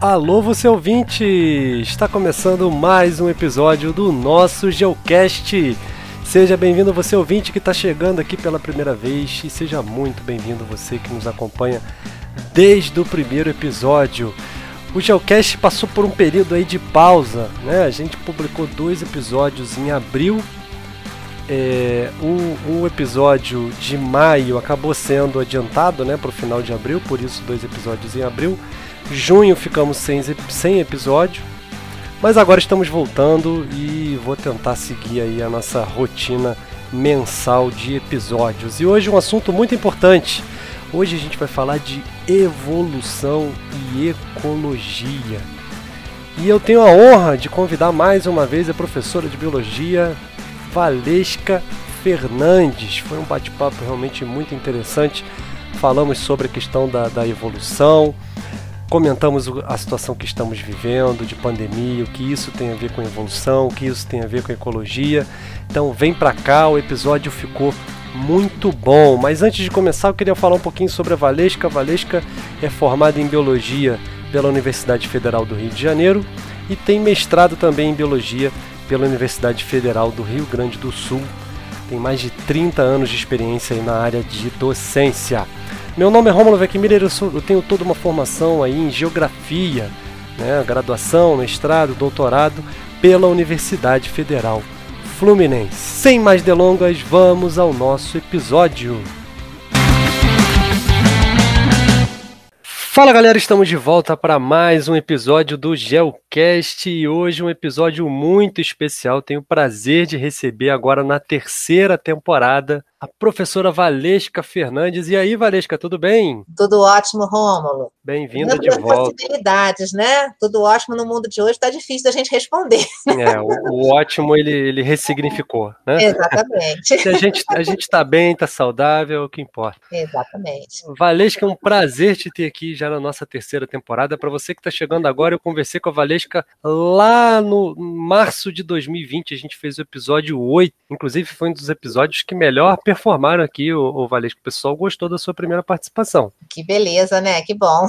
Alô, você ouvinte! Está começando mais um episódio do nosso Geocast. Seja bem-vindo você ouvinte que está chegando aqui pela primeira vez e seja muito bem-vindo você que nos acompanha desde o primeiro episódio. O Geocast passou por um período aí de pausa, né? A gente publicou dois episódios em abril. É, o episódio de maio acabou sendo adiantado, né, para o final de abril, por isso dois episódios em abril. Junho ficamos sem, sem episódio, mas agora estamos voltando e vou tentar seguir aí a nossa rotina mensal de episódios. E hoje um assunto muito importante. Hoje a gente vai falar de evolução e ecologia. E eu tenho a honra de convidar mais uma vez a professora de biologia, Valesca Fernandes. Foi um bate-papo realmente muito interessante. Falamos sobre a questão da, da evolução, comentamos a situação que estamos vivendo de pandemia, o que isso tem a ver com evolução, o que isso tem a ver com ecologia. Então vem para cá, o episódio ficou muito bom. Mas antes de começar, eu queria falar um pouquinho sobre a Valesca. A Valesca é formada em biologia pela Universidade Federal do Rio de Janeiro e tem mestrado também em biologia pela Universidade Federal do Rio Grande do Sul. Tem mais de 30 anos de experiência na área de docência. Meu nome é Romulo Vecmiller, eu, eu tenho toda uma formação aí em geografia, né, graduação, mestrado, doutorado pela Universidade Federal Fluminense. Sem mais delongas, vamos ao nosso episódio. Fala galera, estamos de volta para mais um episódio do Geocast e hoje um episódio muito especial. Tenho o prazer de receber agora na terceira temporada a professora Valesca Fernandes. E aí, Valesca, tudo bem? Tudo ótimo, Rômulo. Bem-vinda de volta. possibilidades, né? Tudo ótimo no mundo de hoje, está difícil da gente responder. É, o, o ótimo ele, ele ressignificou, né? Exatamente. a gente a gente está bem, está saudável, é o que importa. Exatamente. Valesca, é um prazer te ter aqui já na nossa terceira temporada. Para você que está chegando agora, eu conversei com a Valesca lá no março de 2020. A gente fez o episódio 8. Inclusive, foi um dos episódios que melhor performaram aqui, o, o Valesco. O pessoal gostou da sua primeira participação. Que beleza, né? Que bom.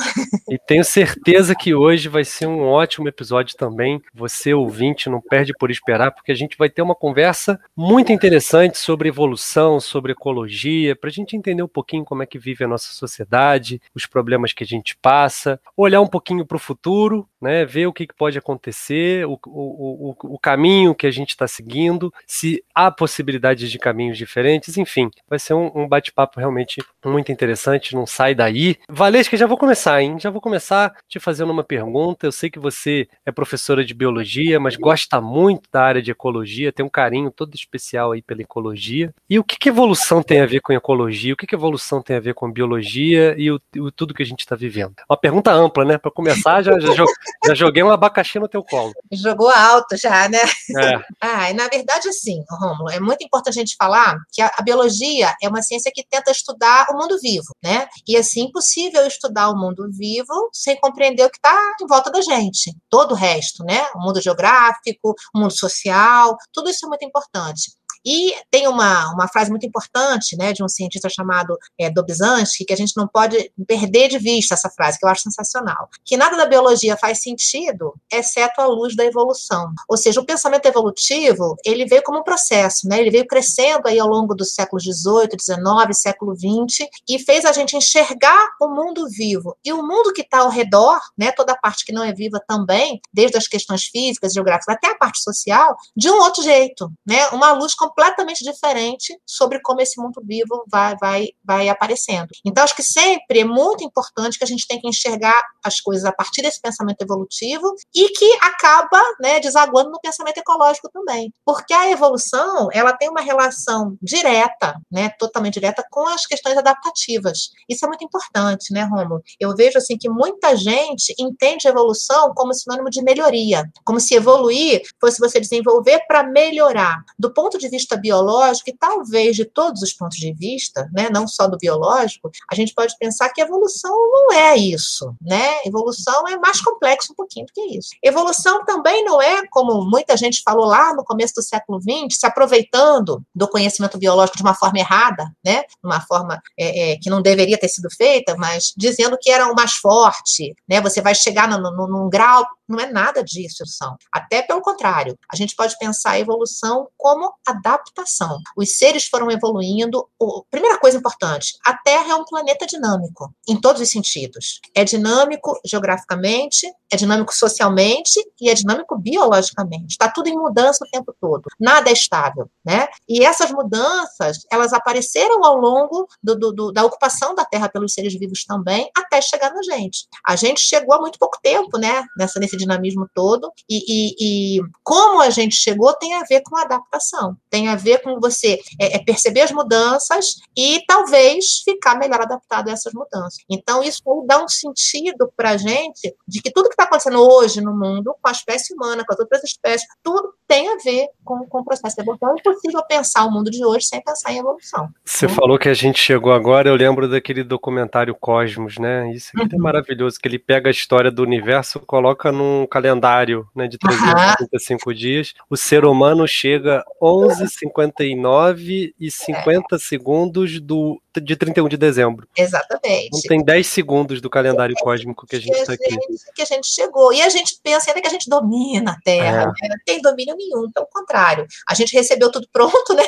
E tenho certeza que hoje vai ser um ótimo episódio também. Você, ouvinte, não perde por esperar, porque a gente vai ter uma conversa muito interessante sobre evolução, sobre ecologia, para a gente entender um pouquinho como é que vive a nossa sociedade, os problemas que a gente passa, olhar um pouquinho para o futuro, né? Ver o que, que pode acontecer, o, o, o, o caminho que a gente está seguindo, se há possibilidades de caminhos diferentes, enfim enfim, vai ser um, um bate-papo realmente muito interessante, não sai daí. Valesca, já vou começar, hein? Já vou começar te fazendo uma pergunta. Eu sei que você é professora de biologia, mas gosta muito da área de ecologia, tem um carinho todo especial aí pela ecologia. E o que, que evolução tem a ver com ecologia? O que, que evolução tem a ver com biologia e o, o tudo que a gente está vivendo? Uma pergunta ampla, né? Para começar, já, já, já, joguei um abacaxi no teu colo. Jogou alto já, né? É. Ah, e na verdade, assim, Romulo, é muito importante a gente falar que a, a biologia biologia é uma ciência que tenta estudar o mundo vivo, né? E assim, impossível estudar o mundo vivo sem compreender o que está em volta da gente. Todo o resto, né? O mundo geográfico, o mundo social, tudo isso é muito importante. E tem uma, uma frase muito importante, né, de um cientista chamado é, Dobzhansky, que a gente não pode perder de vista essa frase, que eu acho sensacional, que nada da biologia faz sentido, exceto a luz da evolução. Ou seja, o pensamento evolutivo, ele veio como um processo, né, ele veio crescendo aí ao longo dos séculos 18, 19, século 20, e fez a gente enxergar o mundo vivo. E o mundo que está ao redor, né, toda a parte que não é viva também, desde as questões físicas, geográficas, até a parte social, de um outro jeito, né, uma luz completamente diferente sobre como esse mundo vivo vai, vai, vai aparecendo. Então, acho que sempre é muito importante que a gente tenha que enxergar as coisas a partir desse pensamento evolutivo e que acaba né, desaguando no pensamento ecológico também. Porque a evolução ela tem uma relação direta, né, totalmente direta, com as questões adaptativas. Isso é muito importante, né, Romulo? Eu vejo assim que muita gente entende evolução como sinônimo de melhoria, como se evoluir fosse você desenvolver para melhorar. Do ponto de vista vista biológico, e talvez de todos os pontos de vista, né, não só do biológico, a gente pode pensar que evolução não é isso, né? Evolução é mais complexo um pouquinho do que isso. Evolução também não é, como muita gente falou lá no começo do século XX, se aproveitando do conhecimento biológico de uma forma errada, né? Uma forma é, é, que não deveria ter sido feita, mas dizendo que era o mais forte, né? Você vai chegar no, num grau não é nada disso, são. Até pelo contrário, a gente pode pensar a evolução como adaptação. Os seres foram evoluindo. O, primeira coisa importante: a Terra é um planeta dinâmico, em todos os sentidos. É dinâmico geograficamente, é dinâmico socialmente e é dinâmico biologicamente. Está tudo em mudança o tempo todo. Nada é estável, né? E essas mudanças, elas apareceram ao longo do, do, do, da ocupação da Terra pelos seres vivos também, até chegar na gente. A gente chegou há muito pouco tempo, né? Nessa, nesse dinamismo todo. E, e, e, como a gente chegou tem a ver com adaptação, tem a ver com você é, é perceber as mudanças e talvez ficar melhor adaptado a essas mudanças. Então, isso dá um sentido para a gente de que tudo que está acontecendo hoje no mundo, com a espécie humana, com as outras espécies, tudo tem a ver com, com o processo de evolução. É impossível pensar o mundo de hoje sem pensar em evolução. Você né? falou que a gente chegou agora, eu lembro daquele documentário Cosmos, né? Isso aqui é uhum. é maravilhoso, que ele pega a história do universo, coloca num um calendário né, de 365 uhum. dias, o ser humano chega 11h59 e 50 é. segundos do, de 31 de dezembro. Exatamente. Então tem 10 segundos do calendário é, cósmico que a gente está aqui. Que a gente chegou. E a gente pensa ainda que a gente domina a Terra. É. Né? Não tem domínio nenhum, pelo contrário. A gente recebeu tudo pronto, né?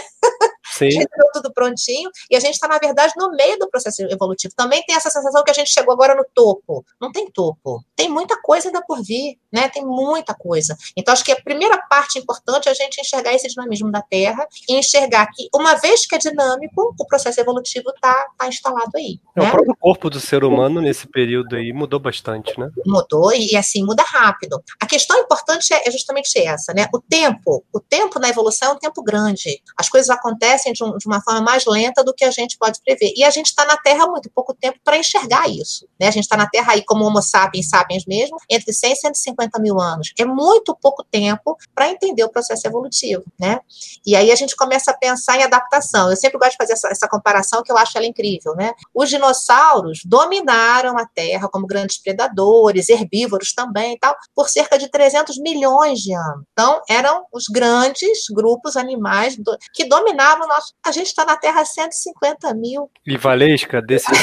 Sim. A gente tudo prontinho e a gente está, na verdade, no meio do processo evolutivo. Também tem essa sensação que a gente chegou agora no topo. Não tem topo. Tem muita coisa ainda por vir, né? Tem muita coisa. Então, acho que a primeira parte importante é a gente enxergar esse dinamismo da Terra e enxergar que, uma vez que é dinâmico, o processo evolutivo está tá instalado aí. É, né? O próprio corpo do ser humano nesse período aí mudou bastante, né? Mudou e, assim, muda rápido. A questão importante é, é justamente essa, né? O tempo. O tempo na evolução é um tempo grande. As coisas acontecem de, um, de uma forma mais lenta do que a gente pode prever. E a gente está na Terra há muito pouco tempo para enxergar isso. Né? A gente está na Terra aí como Homo sapiens, sapiens mesmo, entre 100 e 150 mil anos. É muito pouco tempo para entender o processo evolutivo. Né? E aí a gente começa a pensar em adaptação. Eu sempre gosto de fazer essa, essa comparação que eu acho ela incrível. Né? Os dinossauros dominaram a Terra como grandes predadores, herbívoros também e tal, por cerca de 300 milhões de anos. Então, eram os grandes grupos animais do, que dominavam nosso. A gente está na Terra há 150 mil. E Valesca, desses,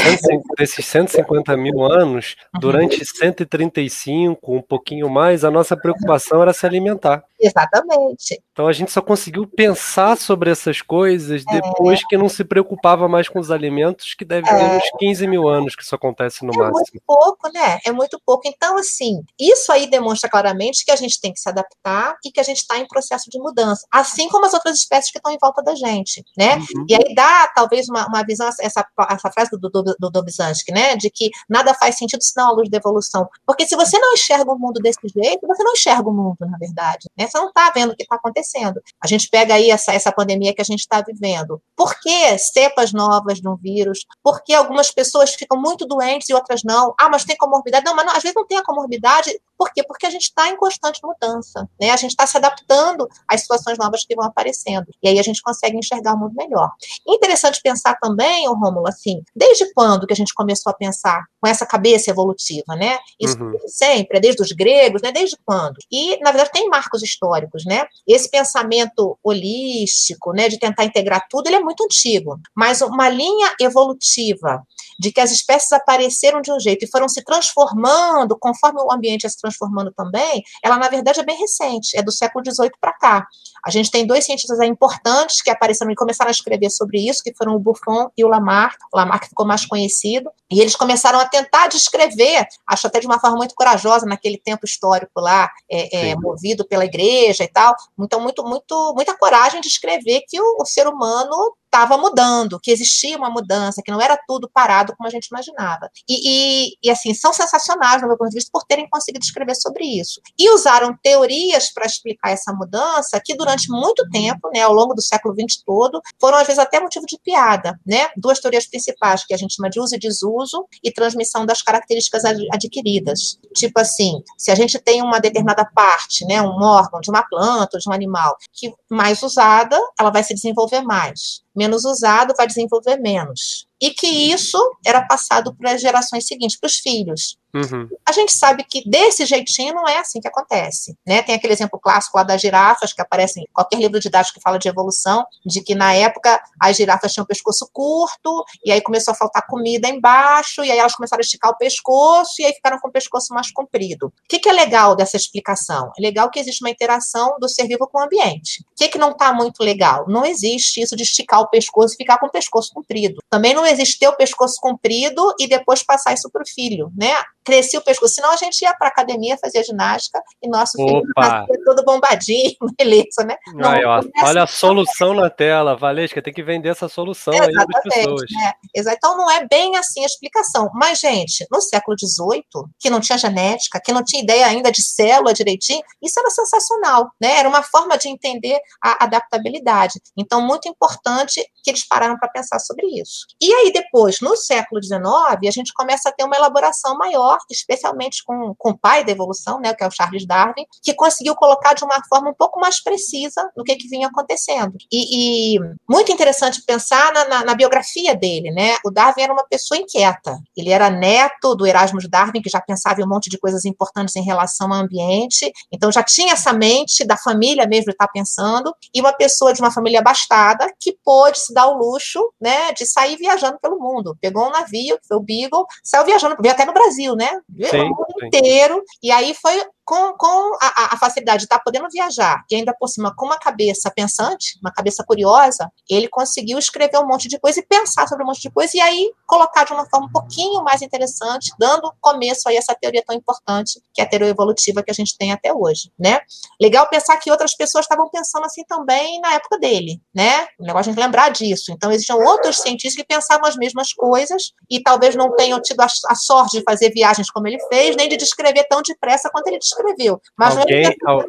desses 150 mil anos, uhum. durante 135, um pouquinho mais, a nossa preocupação era se alimentar. Exatamente. Então a gente só conseguiu pensar sobre essas coisas é. depois é. que não se preocupava mais com os alimentos, que deve ter é. uns 15 mil anos que isso acontece no é máximo. É muito pouco, né? É muito pouco. Então, assim, isso aí demonstra claramente que a gente tem que se adaptar e que a gente está em processo de mudança, assim como as outras espécies que estão em volta da gente, né? Uhum. E aí dá, talvez, uma, uma visão, essa, essa frase do, do, do Dobzhansky, né? De que nada faz sentido senão a luz da evolução. Porque se você não enxerga o mundo desse jeito, você não enxerga o mundo, na verdade, né? Você não está vendo o que está acontecendo. A gente pega aí essa, essa pandemia que a gente está vivendo. Por que cepas novas de um vírus? Por que algumas pessoas ficam muito doentes e outras não? Ah, mas tem comorbidade? Não, mas não, às vezes não tem a comorbidade. Por quê? Porque a gente está em constante mudança, né? A gente está se adaptando às situações novas que vão aparecendo. E aí a gente consegue enxergar o mundo melhor. Interessante pensar também, o Rômulo, assim, desde quando que a gente começou a pensar com essa cabeça evolutiva, né? Isso uhum. sempre, é desde os gregos, né? Desde quando? E, na verdade, tem marcos históricos, né? Esse pensamento holístico, né, de tentar integrar tudo, ele é muito antigo. Mas uma linha evolutiva de que as espécies apareceram de um jeito e foram se transformando conforme o ambiente ia se transformando também, ela na verdade é bem recente, é do século XVIII para cá. A gente tem dois cientistas importantes que apareceram e começaram a escrever sobre isso, que foram o Buffon e o Lamarck. O Lamarck ficou mais conhecido, e eles começaram a tentar descrever, acho até de uma forma muito corajosa naquele tempo histórico lá, é, é, movido pela igreja e tal. Então, muito, muito, muita coragem de escrever que o, o ser humano estava mudando, que existia uma mudança, que não era tudo parado como a gente imaginava. E, e, e, assim, são sensacionais, no meu ponto de vista, por terem conseguido escrever sobre isso. E usaram teorias para explicar essa mudança que durante muito tempo, né, ao longo do século XX todo, foram às vezes até motivo de piada, né? Duas teorias principais que a gente chama de uso e desuso e transmissão das características adquiridas. Tipo assim, se a gente tem uma determinada parte, né, um órgão de uma planta ou de um animal que mais usada, ela vai se desenvolver mais menos usado vai desenvolver menos. E que isso era passado para as gerações seguintes, para os filhos. Uhum. A gente sabe que desse jeitinho não é assim que acontece. Né? Tem aquele exemplo clássico lá das girafas, que aparece em qualquer livro didático que fala de evolução, de que na época as girafas tinham pescoço curto, e aí começou a faltar comida embaixo, e aí elas começaram a esticar o pescoço, e aí ficaram com o pescoço mais comprido. O que, que é legal dessa explicação? É legal que existe uma interação do ser vivo com o ambiente. O que, que não está muito legal? Não existe isso de esticar o pescoço e ficar com o pescoço comprido. Também não existe ter o pescoço comprido e depois passar isso para o filho, né? Crescia o pescoço, senão a gente ia para academia, fazia ginástica e nosso filho nascia todo bombadinho, beleza, né? Não, ó, olha a solução na tela, Valesca, tem que vender essa solução aí para as pessoas. Né? Então não é bem assim a explicação. Mas, gente, no século XVIII, que não tinha genética, que não tinha ideia ainda de célula direitinho, isso era sensacional, né? Era uma forma de entender a adaptabilidade. Então, muito importante que eles pararam para pensar sobre isso. E aí, depois, no século XIX, a gente começa a ter uma elaboração maior, especialmente com, com o pai da evolução, né, que é o Charles Darwin, que conseguiu colocar de uma forma um pouco mais precisa no que, que vinha acontecendo. E, e muito interessante pensar na, na, na, biografia dele, né? O Darwin era uma pessoa inquieta. Ele era neto do Erasmus Darwin, que já pensava em um monte de coisas importantes em relação ao ambiente, então já tinha essa mente da família mesmo estar pensando, e uma pessoa de uma família abastada que pôde se dar o luxo, né, de sair viajando pelo mundo. Pegou um navio, que foi o Beagle, saiu viajando, veio até no Brasil, né? Sim, o mundo sim. inteiro. E aí foi com, com a, a, facilidade de estar tá podendo viajar e ainda por cima com uma cabeça pensante, uma cabeça curiosa, ele conseguiu escrever um monte de coisa e pensar sobre um monte de coisa e aí colocar de uma forma um pouquinho mais interessante, dando começo a essa teoria tão importante que é a teoria evolutiva que a gente tem até hoje, né? Legal pensar que outras pessoas estavam pensando assim também na época dele, né? O negócio de lembrar disso. Então existiam outros cientistas que pensavam as mesmas coisas e talvez não tenham tido a, a sorte de fazer viagens como ele fez, nem de descrever tão depressa quanto ele descreveu escreveu. Mas alguém, é al,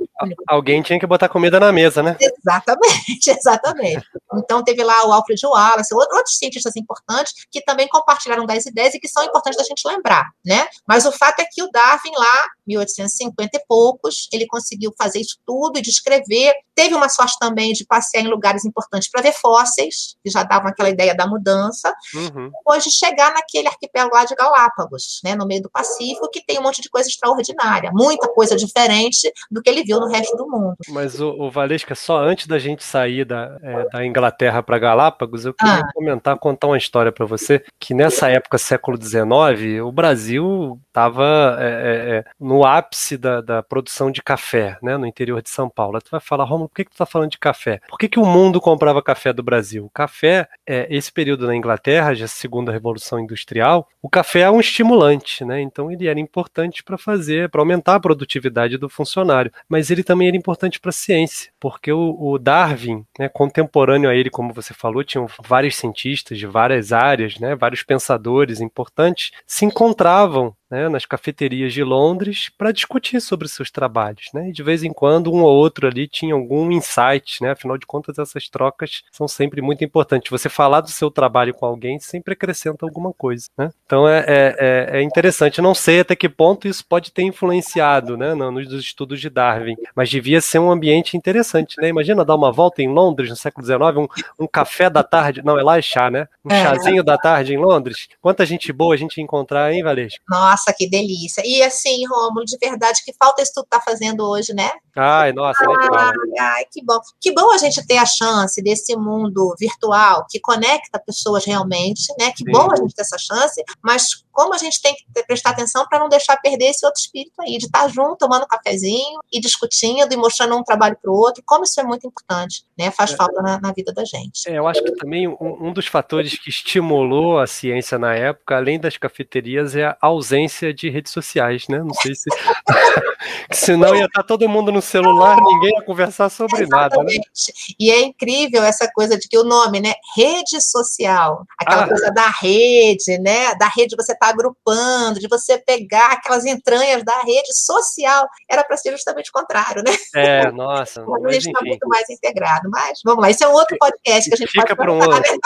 alguém tinha que botar comida na mesa, né? Exatamente, exatamente. Então teve lá o Alfred Wallace, outros cientistas importantes que também compartilharam das ideias e que são importantes da gente lembrar, né? Mas o fato é que o Darwin lá, 1850 e poucos, ele conseguiu fazer isso tudo e descrever. Teve uma sorte também de passear em lugares importantes para ver fósseis, que já davam aquela ideia da mudança. Uhum. Depois de chegar naquele arquipélago lá de Galápagos, né, no meio do Pacífico, que tem um monte de coisa extraordinária, muita coisa coisa diferente do que ele viu no resto do mundo. Mas o, o Valesca, só antes da gente sair da, é, da Inglaterra para Galápagos, eu queria ah. comentar, contar uma história para você, que nessa época, século XIX, o Brasil estava é, é, é, no ápice da, da, produção de café, né, no interior de São Paulo. Tu vai falar, Romulo, por que, que tu está falando de café? Por que, que o mundo comprava café do Brasil? O café, é, esse período na Inglaterra, já segunda Revolução Industrial, o café é um estimulante, né, então ele era importante para fazer, para aumentar a produtividade produtividade do funcionário. Mas ele também era importante para a ciência, porque o, o Darwin, né, contemporâneo a ele, como você falou, tinham vários cientistas de várias áreas, né, vários pensadores importantes, se encontravam né, nas cafeterias de Londres para discutir sobre seus trabalhos. Né? E de vez em quando, um ou outro ali tinha algum insight, né? afinal de contas, essas trocas são sempre muito importantes. Você falar do seu trabalho com alguém sempre acrescenta alguma coisa. Né? Então é, é, é, é interessante. não sei até que ponto isso pode ter influenciado né, nos estudos de Darwin, mas devia ser um ambiente interessante. Né? Imagina dar uma volta em Londres no século XIX, um, um café da tarde, não, é lá é chá, né? Um é. chazinho da tarde em Londres. Quanta gente boa a gente encontrar, hein, Valesca? Nossa, nossa, que delícia. E assim, Rômulo, de verdade, que falta isso tudo tá fazendo hoje, né? Ai, nossa, ai, ai, que bom. Que bom a gente ter a chance desse mundo virtual que conecta pessoas realmente, né? Que Sim. bom a gente ter essa chance, mas como a gente tem que prestar atenção para não deixar perder esse outro espírito aí, de estar tá junto, tomando um cafezinho e discutindo e mostrando um trabalho para o outro, como isso é muito importante, né? Faz é, falta na, na, vida da gente. É, eu acho que também um, um dos fatores que estimulou a ciência na época, além das cafeterias, é a ausência de redes sociais, né? Não sei se. Senão ia estar tá todo mundo no celular, ninguém ia conversar sobre Exatamente. nada. Né? E é incrível essa coisa de que o nome, né? Rede social. Aquela ah. coisa da rede, né? Da rede você tá agrupando, de você pegar aquelas entranhas da rede social. Era para ser justamente o contrário, né? É, nossa. A gente está muito mais integrado. Mas vamos lá, isso é um outro podcast que a gente Fica pode um outro, né?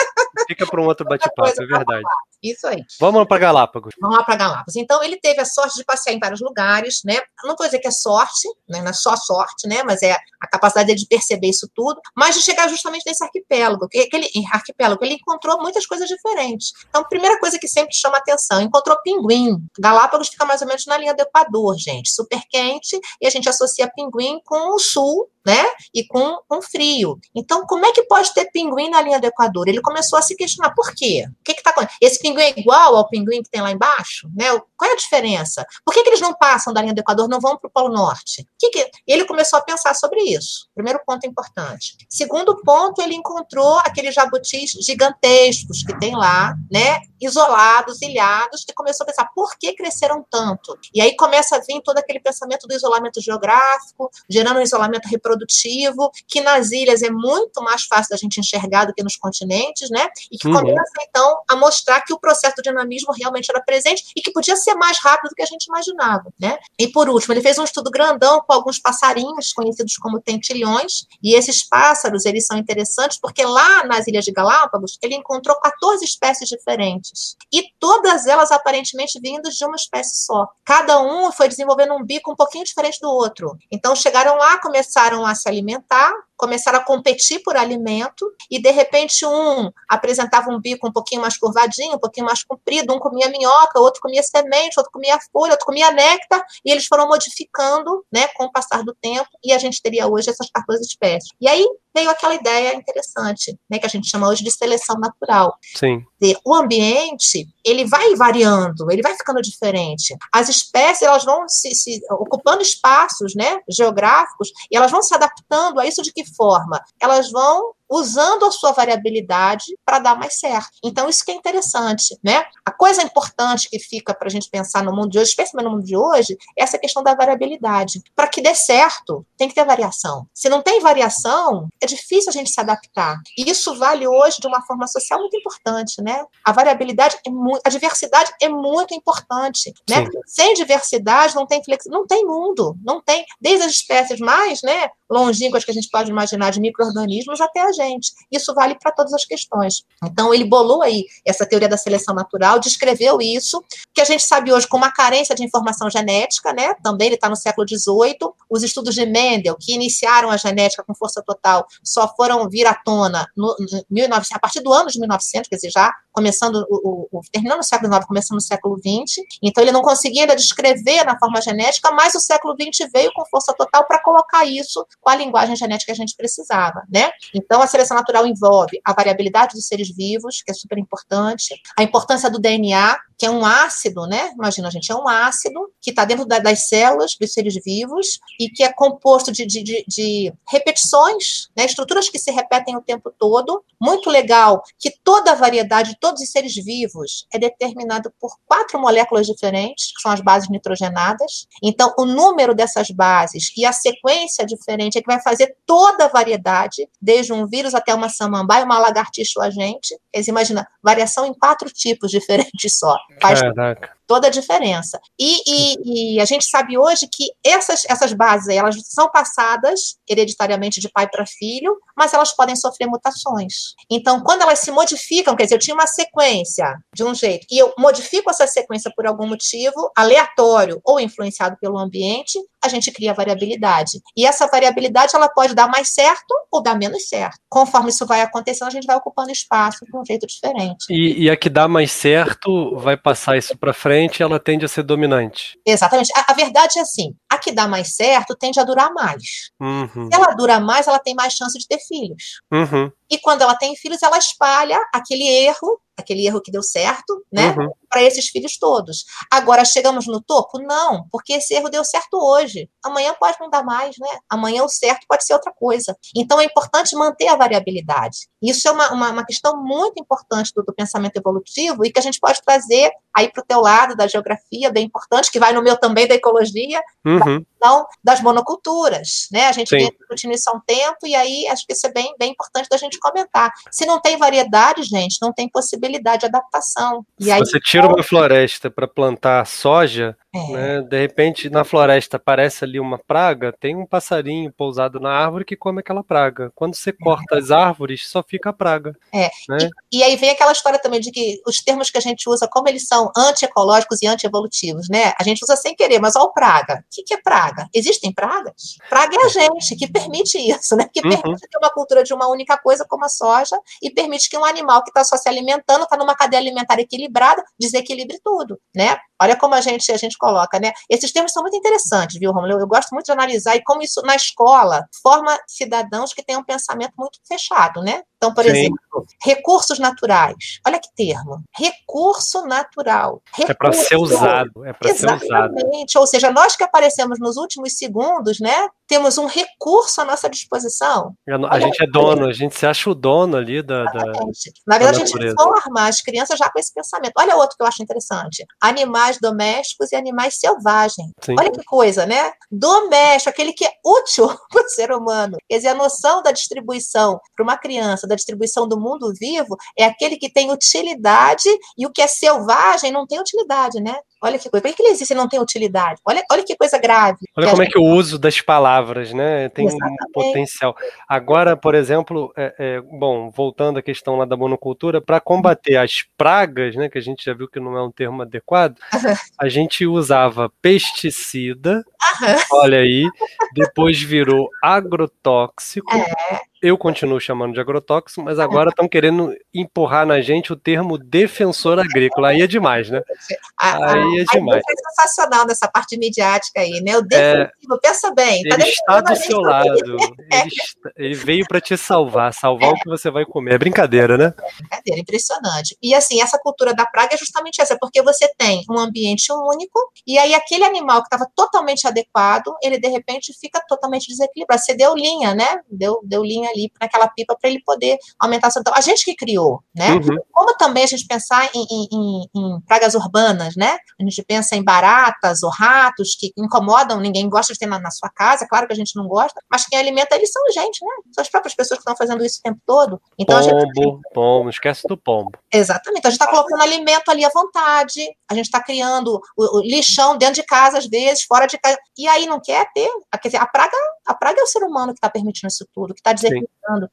Fica para um outro bate-papo, é verdade. Isso aí. Vamos para Galápagos. Vamos lá para Galápagos. Então, ele teve a sorte de passear em vários lugares, né? Não vou dizer que é sorte, né? não é só sorte, né? Mas é a capacidade dele de perceber isso tudo, mas de chegar justamente nesse arquipélago. Que aquele arquipélago, ele encontrou muitas coisas diferentes. Então, primeira coisa que sempre chama atenção, encontrou pinguim. Galápagos fica mais ou menos na linha do Equador, gente. Super quente, e a gente associa pinguim com o sul né? E com, com frio. Então, como é que pode ter pinguim na linha do Equador? Ele começou a se questionar por quê? O que está acontecendo? Esse pinguim é igual ao pinguim que tem lá embaixo? Né? Qual é a diferença? Por que, que eles não passam da linha do Equador, não vão para o Polo Norte? Que que... Ele começou a pensar sobre isso. Primeiro ponto importante. Segundo ponto, ele encontrou aqueles jabutis gigantescos que tem lá, né? Isolados, ilhados, e começou a pensar por que cresceram tanto? E aí começa a vir todo aquele pensamento do isolamento geográfico, gerando um isolamento reprodutivo produtivo, que nas ilhas é muito mais fácil da gente enxergar do que nos continentes, né? E que uhum. começa, então, a mostrar que o processo do dinamismo realmente era presente e que podia ser mais rápido do que a gente imaginava, né? E por último, ele fez um estudo grandão com alguns passarinhos conhecidos como tentilhões, e esses pássaros, eles são interessantes porque lá nas Ilhas de Galápagos, ele encontrou 14 espécies diferentes, e todas elas aparentemente vindas de uma espécie só. Cada um foi desenvolvendo um bico um pouquinho diferente do outro. Então chegaram lá, começaram a se alimentar, começaram a competir por alimento, e de repente um apresentava um bico um pouquinho mais curvadinho, um pouquinho mais comprido, um comia minhoca, outro comia semente, outro comia folha, outro comia néctar, e eles foram modificando né, com o passar do tempo, e a gente teria hoje essas 14 espécies. E aí veio aquela ideia interessante, né, que a gente chama hoje de seleção natural. Sim. O ambiente, ele vai variando, ele vai ficando diferente. As espécies, elas vão se, se ocupando espaços, né, geográficos, e elas vão se adaptando a isso de que forma? Elas vão usando a sua variabilidade para dar mais certo. Então, isso que é interessante, né? A coisa importante que fica para a gente pensar no mundo de hoje, especialmente no mundo de hoje, é essa questão da variabilidade. Para que dê certo, tem que ter variação. Se não tem variação, é difícil a gente se adaptar. E isso vale hoje de uma forma social muito importante, né? A variabilidade, é muito, a diversidade é muito importante, né? Sem diversidade não tem flexibilidade, não tem mundo, não tem, desde as espécies mais, né, longínquas que a gente pode imaginar de micro-organismos até a gente. Isso vale para todas as questões. Então, ele bolou aí essa teoria da seleção natural, descreveu isso, que a gente sabe hoje com uma carência de informação genética, né? Também ele está no século XVIII. Os estudos de Mendel, que iniciaram a genética com força total, só foram vir à tona no, no 1900, a partir do ano de 1900, quer dizer, já começando o, o, terminando o século XIX, começando o século XX. Então, ele não conseguia ainda descrever na forma genética, mas o século XX veio com força total para colocar isso com a linguagem genética que a gente precisava, né? Então, a seleção natural envolve a variabilidade dos seres vivos, que é super importante, a importância do DNA, que é um ácido, né? Imagina, gente, é um ácido que está dentro da, das células dos seres vivos e que é composto de, de, de, de repetições, né? estruturas que se repetem o tempo todo. Muito legal que toda a variedade, todos os seres vivos, é determinado por quatro moléculas diferentes, que são as bases nitrogenadas. Então, o número dessas bases e a sequência diferente é que vai fazer toda a variedade, desde um vírus até uma samambaia, uma lagartixa ou agente. Eles imagina variação em quatro tipos diferentes só. Faz Caraca toda a diferença. E, e, e, a gente sabe hoje que essas, essas bases elas são passadas hereditariamente de pai para filho, mas elas podem sofrer mutações. Então, quando elas se modificam, quer dizer, eu tinha uma sequência de um jeito, e eu modifico essa sequência por algum motivo, aleatório ou influenciado pelo ambiente, a gente cria variabilidade. E essa variabilidade ela pode dar mais certo ou dar menos certo. Conforme isso vai acontecendo, a gente vai ocupando espaço de um jeito diferente. E, e a que dá mais certo vai passar isso para frente frente, ela tende a ser dominante. Exatamente. A, a, verdade é assim: a que dá mais certo tende a durar mais. Uhum. Se ela dura mais, ela tem mais chance de ter filhos. Uhum. E quando ela tem filhos, ela espalha aquele erro, aquele erro que deu certo, né? Uhum. Para esses filhos todos. Agora, chegamos no topo? Não, porque esse erro deu certo hoje. Amanhã pode não dar mais, né? Amanhã o certo pode ser outra coisa. Então, é importante manter a variabilidade. Isso é uma, uma, uma questão muito importante do, do, pensamento evolutivo e que a gente pode trazer aí para o teu lado da geografia, bem importante, que vai no meu também da ecologia, uhum. Questão das monoculturas, né? A gente Sim. vem discutindo isso há um tempo e aí acho que isso é bem, bem importante da gente comentar. Se não tem variedade, gente, não tem possibilidade de adaptação. E Se aí, você tira uma floresta para plantar soja, é. Né? De repente, na floresta aparece ali uma praga, tem um passarinho pousado na árvore que come aquela praga. Quando você corta as árvores, só fica a praga. É. Né? E, e, aí vem aquela história também de que os termos que a gente usa, como eles são antiecológicos e antievolutivos, né? A gente usa sem querer, mas olha o praga. O que, que é praga? Existem pragas? Praga é a gente que permite isso, né? Que uhum. permite ter uma cultura de uma única coisa, como a soja, e permite que um animal que está só se alimentando, está numa cadeia alimentar equilibrada, desequilibre tudo, né? Olha como a gente, a gente coloca, né? Esses termos são muito interessantes, viu, Romulo? Eu, eu, gosto muito de analisar e como isso na escola forma cidadãos que têm um pensamento muito fechado, né? Então, por Sim. exemplo, recursos naturais. Olha que termo. Recurso natural. Recurso. É para ser usado. É para ser usado. Exatamente. Ou seja, nós que aparecemos nos últimos segundos, né? Temos um recurso à nossa disposição. A, gente é dono, a gente se acha o dono ali da. da Na verdade, a gente forma as crianças já com esse pensamento. Olha outro que eu acho interessante: animais domésticos e animais selvagens. Sim. Olha que coisa, né? Doméstico, aquele que é útil para o ser humano. Quer dizer, a noção da distribuição para uma criança, da distribuição do mundo vivo, é aquele que tem utilidade e o que é selvagem não tem utilidade, né? Olha que coisa. Por que ele existe e não tem utilidade? Olha, olha que coisa grave. Olha como gente... é que o uso das palavras, né? Tem Exatamente. um potencial. Agora, por exemplo, é, é, bom, voltando à questão lá da monocultura, para combater as pragas, né? Que a gente já viu que não é um termo adequado, a gente usava pesticida. Olha aí, depois virou agrotóxico. É eu continuo chamando de agrotóxico, mas agora estão querendo empurrar na gente o termo defensor agrícola. Aí é demais, né? aí é demais. Aí é sensacional nessa parte midiática aí, né? O defensivo, é, pensa bem. Tá ele está do seu lado. Ele, ele, veio para te salvar, salvar é. o que você vai comer. É brincadeira, né? Brincadeira, impressionante. E assim, essa cultura da praga é justamente essa, porque você tem um ambiente único, e aí aquele animal que estava totalmente adequado, ele de repente fica totalmente desequilibrado. Você deu linha, né? Deu, deu linha ali naquela pipa para ele poder aumentar a sua. Então, a gente que criou, né? Uhum. Como também a gente pensar em, em, em, pragas urbanas, né? A gente pensa em baratas ou ratos que incomodam, ninguém gosta de ter na, na sua casa, claro que a gente não gosta, mas quem alimenta eles são a gente, né? São as próprias pessoas que estão fazendo isso o tempo todo. Então, pombo, gente... pombo, esquece do pombo. Exatamente. Então, a gente está colocando alimento ali à vontade, a gente está criando o, o, lixão dentro de casa, às vezes, fora de casa. E aí não quer ter. Quer dizer, a praga, a praga é o ser humano que está permitindo isso tudo, que está dizendo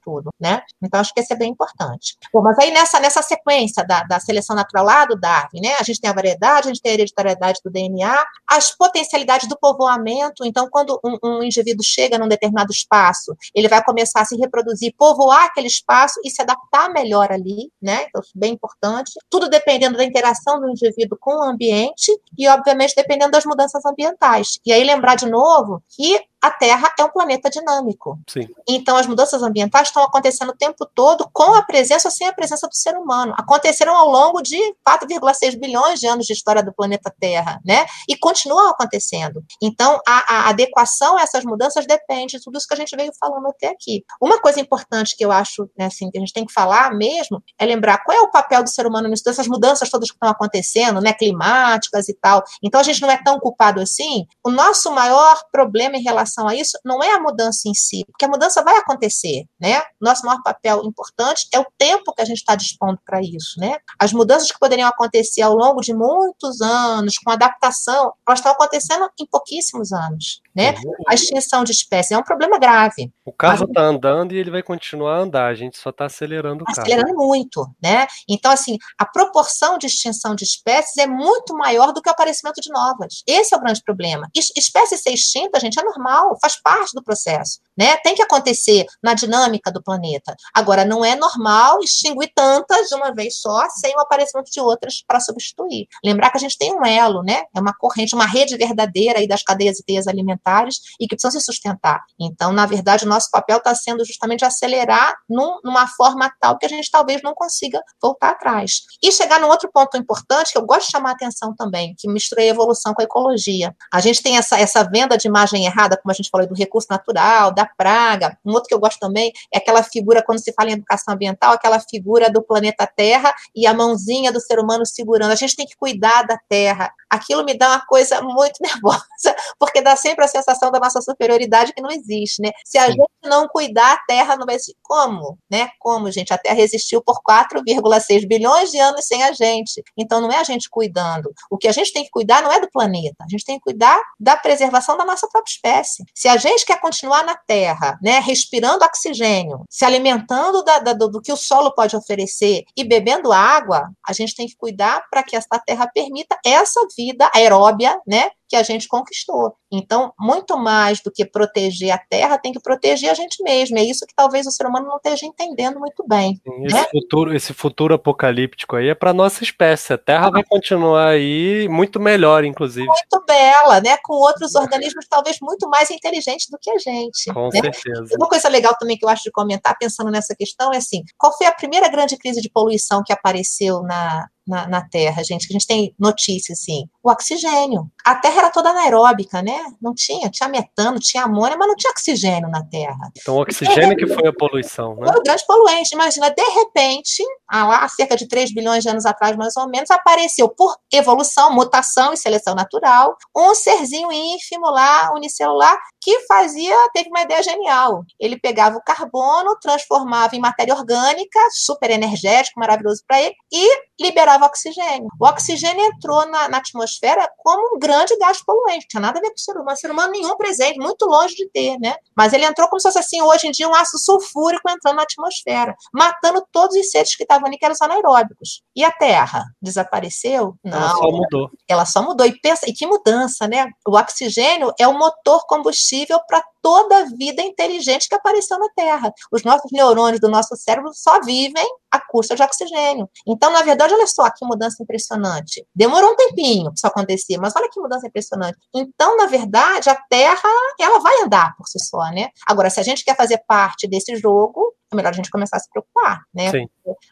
tudo, né? Então, acho que esse é bem importante. Bom, mas aí nessa, nessa sequência da, da seleção natural lá do Darwin, né? A gente tem a variedade, a gente tem a hereditariedade do DNA, as potencialidades do povoamento. Então, quando um, um indivíduo chega num determinado espaço, ele vai começar a se reproduzir, povoar aquele espaço e se adaptar melhor ali, né? Então, isso é bem importante. Tudo dependendo da interação do indivíduo com o ambiente e, obviamente, dependendo das mudanças ambientais. E aí, lembrar de novo que a Terra é um planeta dinâmico. Sim. Então, as mudanças ambientais estão acontecendo o tempo todo, com a presença ou sem a presença do ser humano. Aconteceram ao longo de 4,6 bilhões de anos de história do planeta Terra, né? E continuam acontecendo. Então, a, a, adequação a essas mudanças depende de tudo isso que a gente veio falando até aqui. Uma coisa importante que eu acho, né, assim, que a gente tem que falar mesmo, é lembrar qual é o papel do ser humano nisso, dessas mudanças todas que estão acontecendo, né, climáticas e tal. Então, a gente não é tão culpado assim. O nosso maior problema em relação relação a isso não é a mudança em si, porque a mudança vai acontecer, né? Nosso maior papel importante é o tempo que a gente está dispondo para isso, né? As mudanças que poderiam acontecer ao longo de muitos anos, com adaptação, elas estão acontecendo em pouquíssimos anos, né? Uhum. A extinção de espécies é um problema grave. O carro está andando e ele vai continuar a andar, a gente só está acelerando o carro. Acelerando muito, né? Então, assim, a proporção de extinção de espécies é muito maior do que o aparecimento de novas. Esse é o grande problema. Espécie ser extinta, gente, é normal faz parte do processo, né? Tem que acontecer na dinâmica do planeta. Agora, não é normal extinguir tantas de uma vez só, sem o aparecimento de outras para substituir. Lembrar que a gente tem um elo, né? É uma corrente, uma rede verdadeira aí das cadeias e teias alimentares e que precisam se sustentar. Então, na verdade, o nosso papel está sendo justamente acelerar num, numa forma tal que a gente talvez não consiga voltar atrás. E chegar num outro ponto importante que eu gosto de chamar a atenção também, que mistura a evolução com a ecologia. A gente tem essa, essa venda de imagem errada, como a gente falou, do recurso natural, da praga. Um outro que eu gosto também é aquela figura, quando se fala em educação ambiental, aquela figura do planeta Terra e a mãozinha do ser humano segurando. A gente tem que cuidar da Terra. Aquilo me dá uma coisa muito nervosa, porque dá sempre a sensação da nossa superioridade que não existe, né? Se a Sim. gente não cuidar, a Terra não vai existir. Como? Né? Como, gente? A Terra existiu por 4,6 bilhões de anos sem a gente. Então, não é a gente cuidando. O que a gente tem que cuidar não é do planeta, a gente tem que cuidar da preservação da nossa própria espécie. Se a gente quer continuar na Terra, né, respirando oxigênio, se alimentando da, da, do, do que o solo pode oferecer e bebendo água, a gente tem que cuidar para que essa Terra permita essa vida aeróbia, né, que a gente conquistou. Então, muito mais do que proteger a terra, tem que proteger a gente mesmo. É isso que talvez o ser humano não esteja entendendo muito bem. Esse, né? futuro, esse futuro apocalíptico aí é para nossa espécie. A terra vai continuar aí muito melhor, inclusive. Muito bela, né? Com outros organismos talvez muito mais inteligentes do que a gente. Com né? certeza. Uma coisa legal também que eu acho de comentar, pensando nessa questão, é assim: qual foi a primeira grande crise de poluição que apareceu na, na, na, Terra, gente, que a gente tem notícias assim. O oxigênio. A Terra era toda anaeróbica, né? Não tinha, tinha metano, tinha amônia, mas não tinha oxigênio na Terra. Então, o oxigênio que foi a poluição, né? Foi o grande poluente. Imagina, de repente, há cerca de 3 bilhões de anos atrás, mais ou menos, apareceu por evolução, mutação e seleção natural, um serzinho ínfimo lá, unicelular, que fazia, teve uma ideia genial. Ele pegava o carbono, transformava em matéria orgânica, super energético, maravilhoso para ele, e liberava oxigênio. O oxigênio entrou na, na, atmosfera como um grande gás poluente, não tinha nada a ver com o ser humano, ser humano nenhum presente, muito longe de ter, né? Mas ele entrou como se fosse assim, hoje em dia, um ácido sulfúrico entrando na atmosfera, matando todos os seres que estavam ali, que eram anaeróbicos. E a Terra desapareceu? Não. Ela só mudou. Ela só mudou. E pensa, e que mudança, né? O oxigênio é o motor combustível para toda a vida inteligente que apareceu na Terra. Os nossos neurônios do nosso cérebro só vivem à custa de oxigênio. Então, na verdade, olha só que mudança impressionante. Demorou um tempinho para isso acontecer, mas olha que mudança impressionante. Então, na verdade, a Terra, ela vai andar por si só, né? Agora, se a gente quer fazer parte desse jogo, é melhor a gente começar a se preocupar, né?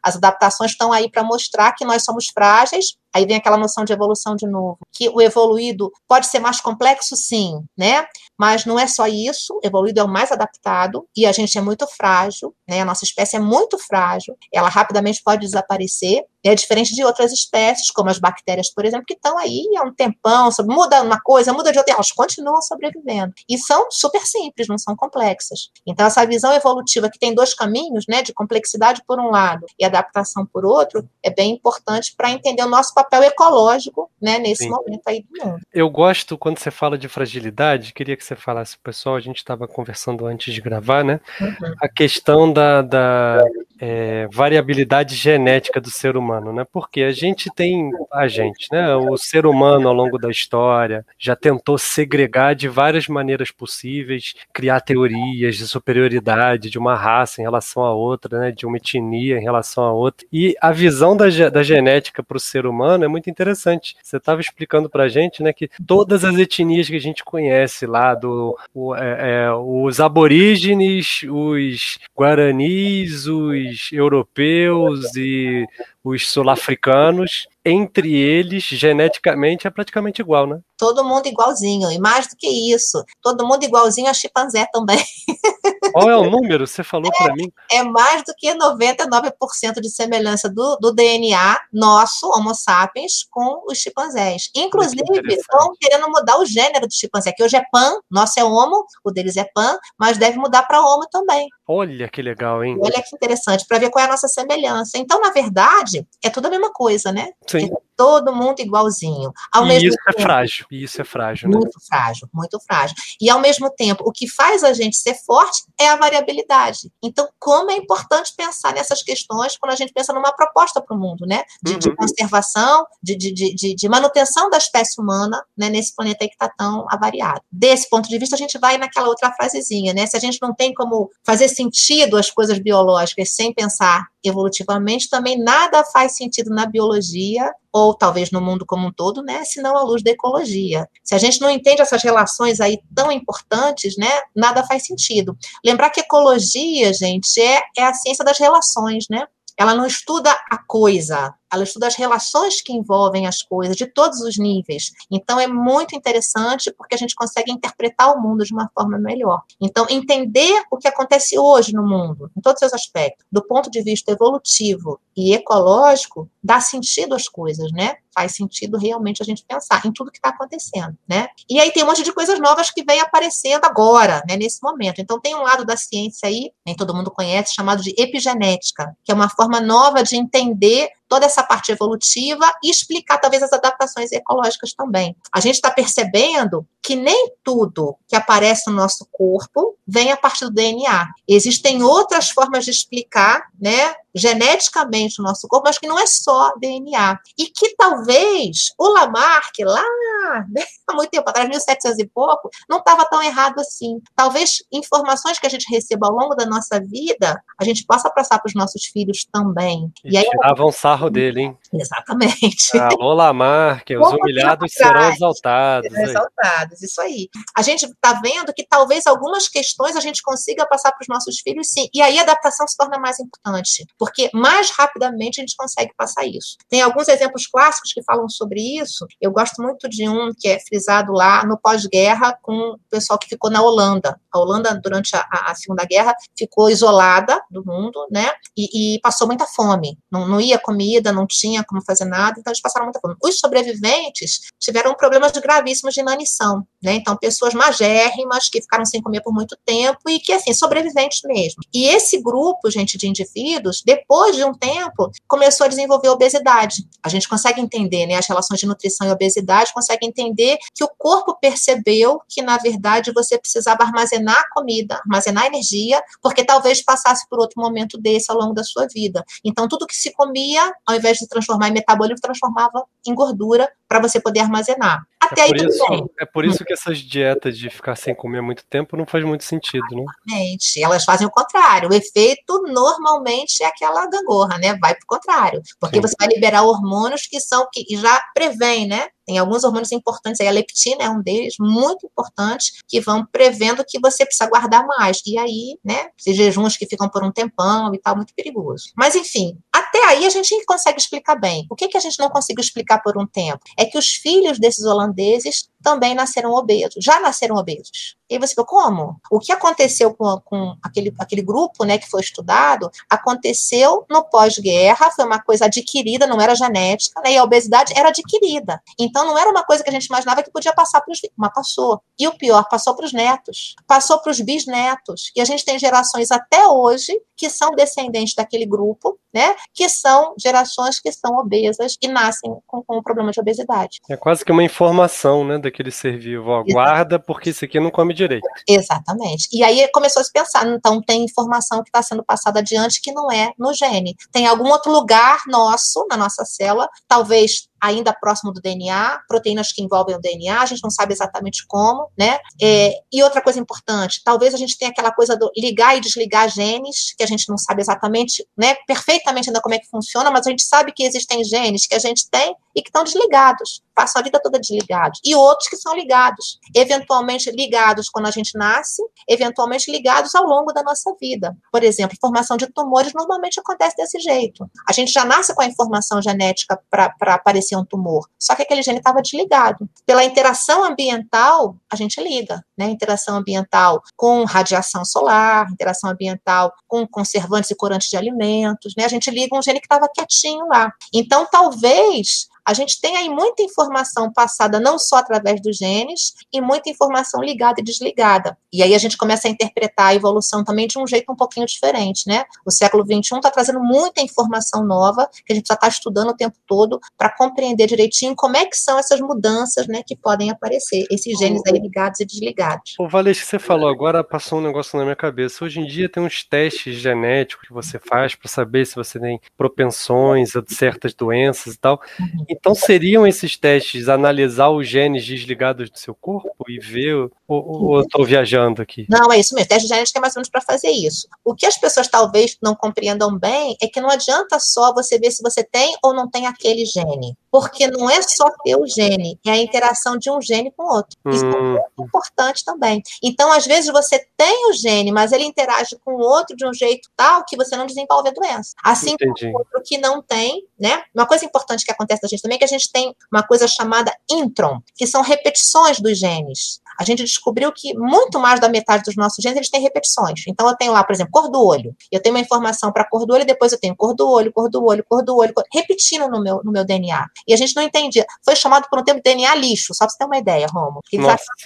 As adaptações estão aí para mostrar que nós somos frágeis. Aí vem aquela noção de evolução de novo, que o evoluído pode ser mais complexo, sim, né? Mas não é só isso. O evoluído é o mais adaptado e a gente é muito frágil, né? A nossa espécie é muito frágil. Ela rapidamente pode desaparecer. É diferente de outras espécies, como as bactérias, por exemplo, que estão aí há um tempão, muda uma coisa, muda de outra, elas continuam sobrevivendo. E são super simples, não são complexas. Então, essa visão evolutiva que tem dois caminhos, né, de complexidade por um lado e adaptação por outro, é bem importante para entender o nosso papel ecológico, né, nesse Sim. momento aí do mundo. Eu gosto, quando você fala de fragilidade, queria que você falasse, pessoal, a gente estava conversando antes de gravar, né, uhum. a questão da, da é, variabilidade genética do ser humano, né? Porque a gente tem a gente, né? O ser humano ao longo da história já tentou segregar de várias maneiras possíveis, criar teorias de superioridade de uma raça em relação a outra, né? De uma etnia em relação a outra. E a visão da, da genética para o ser humano é muito interessante. Você estava explicando para a gente, né? Que todas as etnias que a gente conhece lá do o, é, é, os aborígenes, os guaranis, os europeus e os sul-africanos, entre eles, geneticamente, é praticamente igual, né? Todo mundo igualzinho, e mais do que isso, todo mundo igualzinho a chimpanzé também. Qual é o número? Você falou é, para mim. É mais do que 99% de semelhança do, do, DNA nosso, Homo sapiens, com os chimpanzés. Inclusive, estão querendo mudar o gênero do chimpanzé, que hoje é pan, nosso é Homo, o deles é pan, mas deve mudar para Homo também. Olha que legal, hein? Olha que interessante, para ver qual é a nossa semelhança. Então, na verdade, é tudo a mesma coisa, né? Sim. Todo mundo igualzinho. Ao e mesmo isso é tempo, é frágil, isso é frágil. Muito né? frágil, muito frágil. E ao mesmo tempo, o que faz a gente ser forte é a variabilidade. Então, como é importante pensar nessas questões quando a gente pensa numa proposta para o mundo, né? De, uhum. de conservação, de, de, de, manutenção da espécie humana né? nesse planeta aí que está tão avariado. Desse ponto de vista, a gente vai naquela outra frasezinha, né? Se a gente não tem como fazer sentido as coisas biológicas sem pensar evolutivamente, também nada faz sentido na biologia ou talvez no mundo como um todo, né, senão à luz da ecologia. Se a gente não entende essas relações aí tão importantes, né, nada faz sentido. Lembrar que ecologia, gente, é, é a ciência das relações, né? Ela não estuda a coisa, ela estuda as relações que envolvem as coisas de todos os níveis. Então é muito interessante porque a gente consegue interpretar o mundo de uma forma melhor. Então entender o que acontece hoje no mundo, em todos os seus aspectos, do ponto de vista evolutivo e ecológico, dá sentido às coisas, né? Faz sentido realmente a gente pensar em tudo que está acontecendo, né? E aí tem um monte de coisas novas que vem aparecendo agora, né? Nesse momento. Então tem um lado da ciência aí, nem todo mundo conhece, chamado de epigenética, que é uma forma nova de entender toda essa parte evolutiva e explicar talvez as adaptações ecológicas também. A gente está percebendo que nem tudo que aparece no nosso corpo vem a partir do DNA. Existem outras formas de explicar, né, geneticamente o nosso corpo, mas que não é só DNA. E que talvez o Lamarck, lá né, há muito tempo atrás, 1700 e pouco, não estava tão errado assim. Talvez informações que a gente receba ao longo da nossa vida, a gente possa passar para os nossos filhos também. E, e aí, tiravam sarro dele, hein? Exatamente. Ah, o Lamarck, os humilhados serão exaltados. Serão exaltados, isso aí. A gente está vendo que talvez algumas questões a gente consiga passar para os nossos filhos, sim. E aí a adaptação se torna mais importante, porque mais rapidamente a gente consegue passar isso. Tem alguns exemplos clássicos que falam sobre isso. Eu gosto muito de um que é frisado lá no pós-guerra com o pessoal que ficou na Holanda. A Holanda, durante a, a Segunda Guerra, ficou isolada do mundo, né? E, e passou muita fome. Não, não ia comida, não tinha como fazer nada, então eles passaram muita fome. Os sobreviventes tiveram problemas gravíssimos de inanição, né? Então, pessoas magérrimas que ficaram sem comer por muito tempo e que, assim, sobreviventes mesmo. E esse grupo, gente, de indivíduos, depois de um tempo, começou a desenvolver obesidade. A gente consegue entender, né? As relações de nutrição e obesidade, consegue entender que o corpo percebeu que, na verdade, você precisava armazenar comida, armazenar energia, porque talvez passasse por outro momento desse ao longo da sua vida. Então, tudo que se comia, ao invés de transformar em metabolismo, transformava em gordura para você poder armazenar. Até é aí tudo isso, bem. É por isso que essas dietas de ficar sem comer muito tempo não faz muito sentido, né? Exatamente. Elas fazem o contrário. O efeito normalmente é aquela gangorra, né? Vai para o contrário. Porque Sim. você vai liberar hormônios que são que já prevêm, né? Tem alguns hormônios importantes, aí a leptina é um deles, muito importante, que vão prevendo que você precisa guardar mais. E aí, né, esses jejuns que ficam por um tempão e tal, muito perigoso. Mas, enfim, até aí a gente consegue explicar bem. O que, que a gente não conseguiu explicar por um tempo? É que os filhos desses holandeses também nasceram obesos, já nasceram obesos. E você falou, como? O que aconteceu com, com aquele, aquele grupo né, que foi estudado, aconteceu no pós-guerra, foi uma coisa adquirida, não era genética, né, e a obesidade era adquirida. Então, não era uma coisa que a gente imaginava que podia passar para os mas passou. E o pior, passou para os netos, passou para os bisnetos. E a gente tem gerações até hoje que são descendentes daquele grupo, né, que são gerações que são obesas e nascem com, com um problema de obesidade. É quase que uma informação, né, daquele ser vivo. Ó, guarda, porque esse aqui não come direito. Exatamente. E aí começou a se pensar, então tem informação que está sendo passada adiante que não é no gene. Tem algum outro lugar nosso, na nossa célula, talvez ainda próximo do DNA, proteínas que envolvem o DNA, a gente não sabe exatamente como, né? É, e outra coisa importante, talvez a gente tenha aquela coisa do ligar e desligar genes, que a gente não sabe exatamente, né, perfeitamente ainda como é que funciona, mas a gente sabe que existem genes que a gente tem e que estão desligados, passam a vida toda desligados, e outros que são ligados, eventualmente ligados quando a gente nasce, eventualmente ligados ao longo da nossa vida. Por exemplo, formação de tumores normalmente acontece desse jeito. A gente já nasce com a informação genética para aparecer um tumor, só que aquele gene estava desligado. Pela interação ambiental, a gente liga, né? Interação ambiental com radiação solar, interação ambiental com conservantes e corantes de alimentos, né? A gente liga um gene que estava quietinho lá. Então, talvez a gente tem aí muita informação passada não só através dos genes, e muita informação ligada e desligada. E aí a gente começa a interpretar a evolução também de um jeito um pouquinho diferente, né? O século XXI está trazendo muita informação nova que a gente já está estudando o tempo todo para compreender direitinho como é que são essas mudanças, né, que podem aparecer, esses genes aí ligados e desligados. O Valente, você falou agora, passou um negócio na minha cabeça. Hoje em dia tem uns testes genéticos que você faz para saber se você tem propensões a certas doenças e tal. Uhum. Então seriam esses testes analisar os genes desligados do seu corpo e ver Ou, estou viajando aqui? Não, é isso mesmo. Teste genético é mais ou menos para fazer isso. O que as pessoas talvez não compreendam bem é que não adianta só você ver se você tem ou não tem aquele gene. Porque não é só ter o gene, é a interação de um gene com o outro. Isso hum. é muito importante também. Então, às vezes, você tem o gene, mas ele interage com o outro de um jeito tal que você não desenvolve a doença. Assim Entendi. como o outro que não tem, né? Uma coisa importante que acontece da gente também é que a gente tem uma coisa chamada intron, que são repetições dos genes a gente descobriu que muito mais da metade dos nossos genes eles têm repetições. Então eu tenho lá, por exemplo, cor do olho. Eu tenho uma informação para cor do olho e depois eu tenho cor do olho, cor do olho, cor do olho, cor... repetindo no meu, no meu DNA. E a gente não entendia. Foi chamado por um tempo de DNA lixo, só para você ter uma ideia, Romo.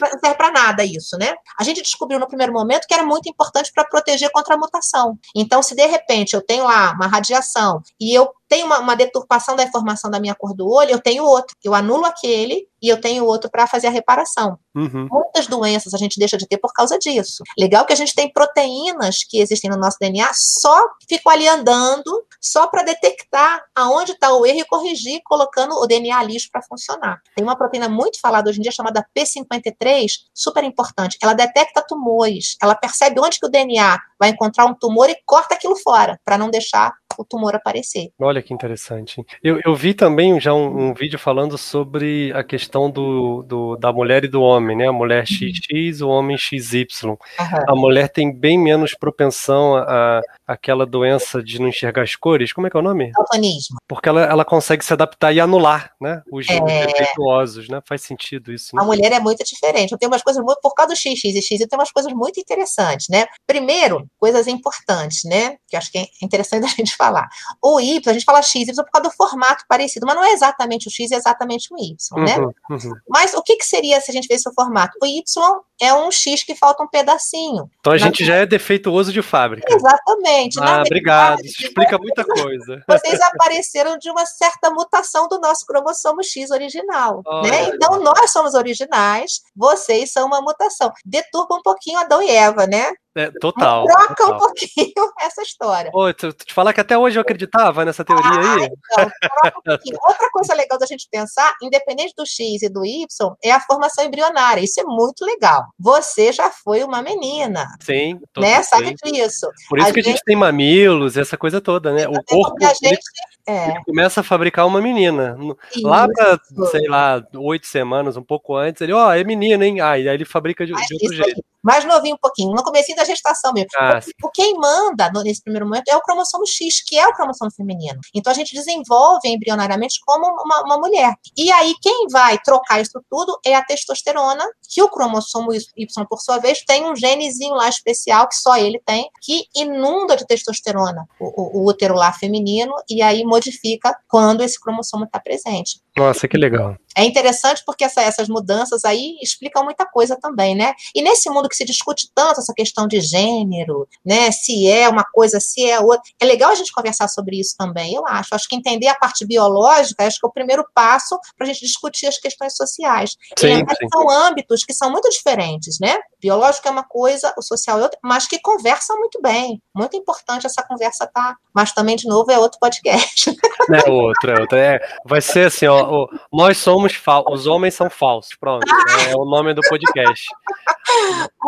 Não serve para nada isso, né? A gente descobriu no primeiro momento que era muito importante para proteger contra a mutação. Então, se de repente eu tenho lá uma radiação e eu tenho uma, uma, deturpação da informação da minha cor do olho, eu tenho outro. Eu anulo aquele e eu tenho outro para fazer a reparação. Uhum. Muitas doenças a gente deixa de ter por causa disso. Legal que a gente tem proteínas que existem no nosso DNA só ficam ali andando, só para detectar aonde está o erro e corrigir, colocando o DNA lixo para funcionar. Tem uma proteína muito falada hoje em dia chamada P53, super importante. Ela detecta tumores, ela percebe onde que o DNA vai encontrar um tumor e corta aquilo fora, para não deixar o tumor aparecer. Olha que interessante. Eu, eu vi também já um, um, vídeo falando sobre a questão do, do, da mulher e do homem, né? A mulher XX, o homem XY. Uhum. A mulher tem bem menos propensão a, a aquela doença de não enxergar as cores. Como é que é o nome? Daltonismo. Porque ela, ela consegue se adaptar e anular, né? Os é... defeituosos, né? Faz sentido isso. Né? A mulher é muito diferente. Eu tenho umas coisas muito, por causa do XX e X, eu tenho umas coisas muito interessantes, né? Primeiro, coisas importantes, né? Que eu acho que é interessante a gente falar. O Y, a gente fala X, Y por causa do formato parecido, mas não é exatamente o X, é exatamente o Y, né? Uhum, uhum. Mas o que, que seria se a gente visse o formato? O Y é um X que falta um pedacinho. Então a gente já é defeituoso de fábrica. Exatamente. Ah, obrigado. Isso explica muita coisa. Vocês apareceram de uma certa mutação do nosso cromossomo X original. Oh, né? Então nós somos originais, vocês são uma mutação. Deturpa um pouquinho Adão e Eva, né? É, total. Troca total. um pouquinho essa história. Ô, tu, tu te falar que até hoje eu acreditava nessa teoria ah, aí. Então, um Outra coisa legal da gente pensar, independente do X e do Y, é a formação embrionária. Isso é muito legal. Você já foi uma menina. Sim. Né? Sabe disso. Por isso a que gente... a gente tem mamilos, essa coisa toda, né? O corpo. A gente... É. Começa a fabricar uma menina. Isso. Lá para, sei lá, oito semanas, um pouco antes, ele, ó, oh, é menina, hein? Ah, e aí ele fabrica de, de outro jeito. Mais novinho um pouquinho, no começo da gestação mesmo. Ah, o quem manda nesse primeiro momento é o cromossomo X, que é o cromossomo feminino. Então a gente desenvolve embrionariamente como uma, uma mulher. E aí quem vai trocar isso tudo é a testosterona, que o cromossomo Y, por sua vez, tem um genezinho lá especial, que só ele tem, que inunda de testosterona o, o, o útero lá feminino, e aí modifica quando esse cromossomo está presente. Nossa, que legal. É interessante porque essa, essas mudanças aí explicam muita coisa também, né? E nesse mundo que se discute tanto essa questão de gênero, né? Se é uma coisa, se é outra. É legal a gente conversar sobre isso também, eu acho. Acho que entender a parte biológica acho que é o primeiro passo para a gente discutir as questões sociais. Sim, sim. São âmbitos que são muito diferentes, né? Biológico é uma coisa, o social é outra, mas que conversam muito bem. Muito importante essa conversa tá. Mas também, de novo, é outro podcast. É outro, é outro. É, vai ser assim, ó nós somos falsos, os homens são falsos, pronto. É o nome do podcast.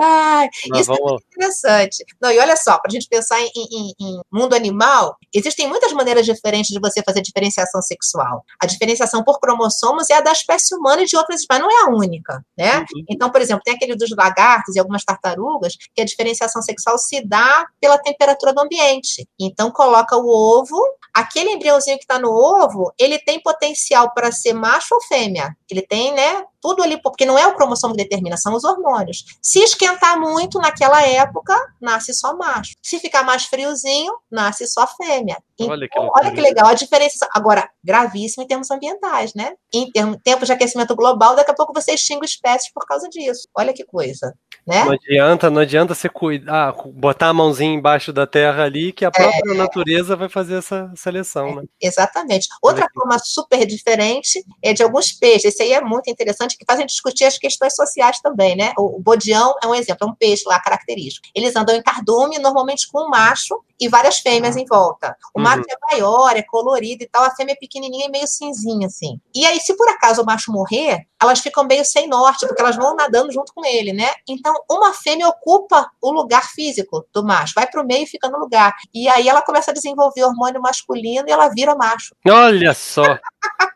Ai, isso é vamos... é muito interessante. Não, e olha só, para a gente pensar em, em, em, mundo animal, existem muitas maneiras diferentes de você fazer diferenciação sexual. A diferenciação por cromossomos é a da espécie humana e de outras espécies, não é a única, né? Uhum. Então, por exemplo, tem aquele dos lagartos e algumas tartarugas que a diferenciação sexual se dá pela temperatura do ambiente. Então, coloca o ovo, aquele embriãozinho que está no ovo, ele tem potencial para ser macho ou fêmea. Ele tem, né, tudo ali, porque não é o cromossomo que determina, são os hormônios. Se esquentar muito naquela época, nasce só macho. Se ficar mais friozinho, nasce só fêmea. Olha que, então, olha que legal a diferença. Agora, gravíssimo em termos ambientais, né? Em termos, tempos de aquecimento global, daqui a pouco você extingue espécies por causa disso. Olha que coisa. Né? Não adianta, não adianta você cuidar, ah, botar a mãozinha embaixo da terra ali, que a própria é, natureza vai fazer essa seleção, né? Exatamente. Outra forma super diferente é de alguns peixes. Esse aí é muito interessante interessante, que fazem discutir as questões sociais também, né? O, o bodião é um exemplo, é um peixe lá característico. Eles andam em cardume, normalmente com um macho e várias fêmeas em volta. O uhum. macho é maior, é colorido e tal, a fêmea é pequenininha e meio cinzinha, assim. E aí, se por acaso o macho morrer, elas ficam meio sem norte, porque elas vão nadando junto com ele, né? Então, uma fêmea ocupa o lugar físico do macho, vai para o meio e fica no lugar. E aí ela começa a desenvolver hormônio masculino e ela vira macho. Olha só!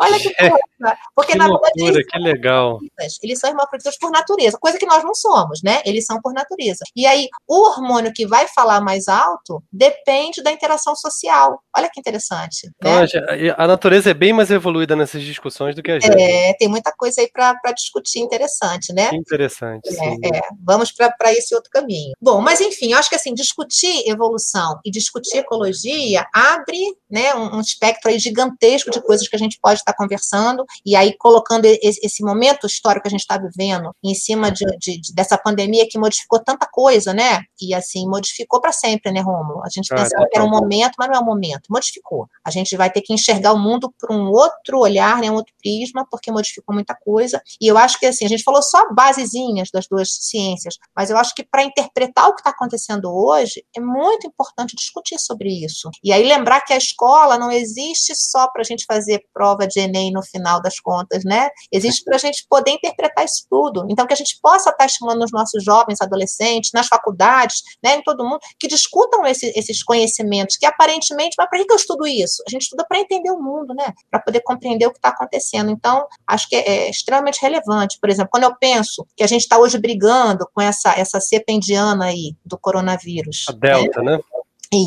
Olha que coisa. Porque, que na loucura, verdade, que legal. Eles são hermafroditas por natureza, coisa que nós não somos, né? Eles são por natureza. E aí, o hormônio que vai falar mais alto depende da interação social. Olha que interessante. Né? a natureza é bem mais evoluída nessas discussões do que a gente. É, tem muita coisa aí para discutir interessante, né? Interessante. É, é. Vamos para esse outro caminho. Bom, mas enfim, eu acho que assim, discutir evolução e discutir ecologia abre né, um, um espectro aí gigantesco de coisas que a gente pode estar conversando, e aí colocando esse, esse momento histórico que a gente está vivendo em cima de, de, de, dessa pandemia que modificou tanta coisa, né? E assim, modificou para sempre, né, Rômulo? A gente ah, pensava que era um momento, mas não é um momento, modificou. A gente vai ter que enxergar o mundo por um outro olhar, né, um outro prisma, porque modificou muita coisa. E eu acho que assim, a gente falou só basezinhas das duas ciências, mas eu acho que para interpretar o que está acontecendo hoje, é muito importante discutir sobre isso. E aí lembrar que a escola não existe só para a gente fazer prova de Enem no final das contas, né? Existe para a gente poder interpretar isso tudo. Então, que a gente possa estar estimulando os nossos jovens, adolescentes, nas faculdades, né, em todo mundo, que discutam esse, esses conhecimentos, que aparentemente, mas para que eu estudo isso? A gente estuda para entender o mundo, né? Para poder compreender o que está acontecendo. Então, acho que é, é extremamente relevante. Por exemplo, quando eu penso que a gente está hoje brigando com essa, essa cepa indiana aí do coronavírus. A Delta, né? né?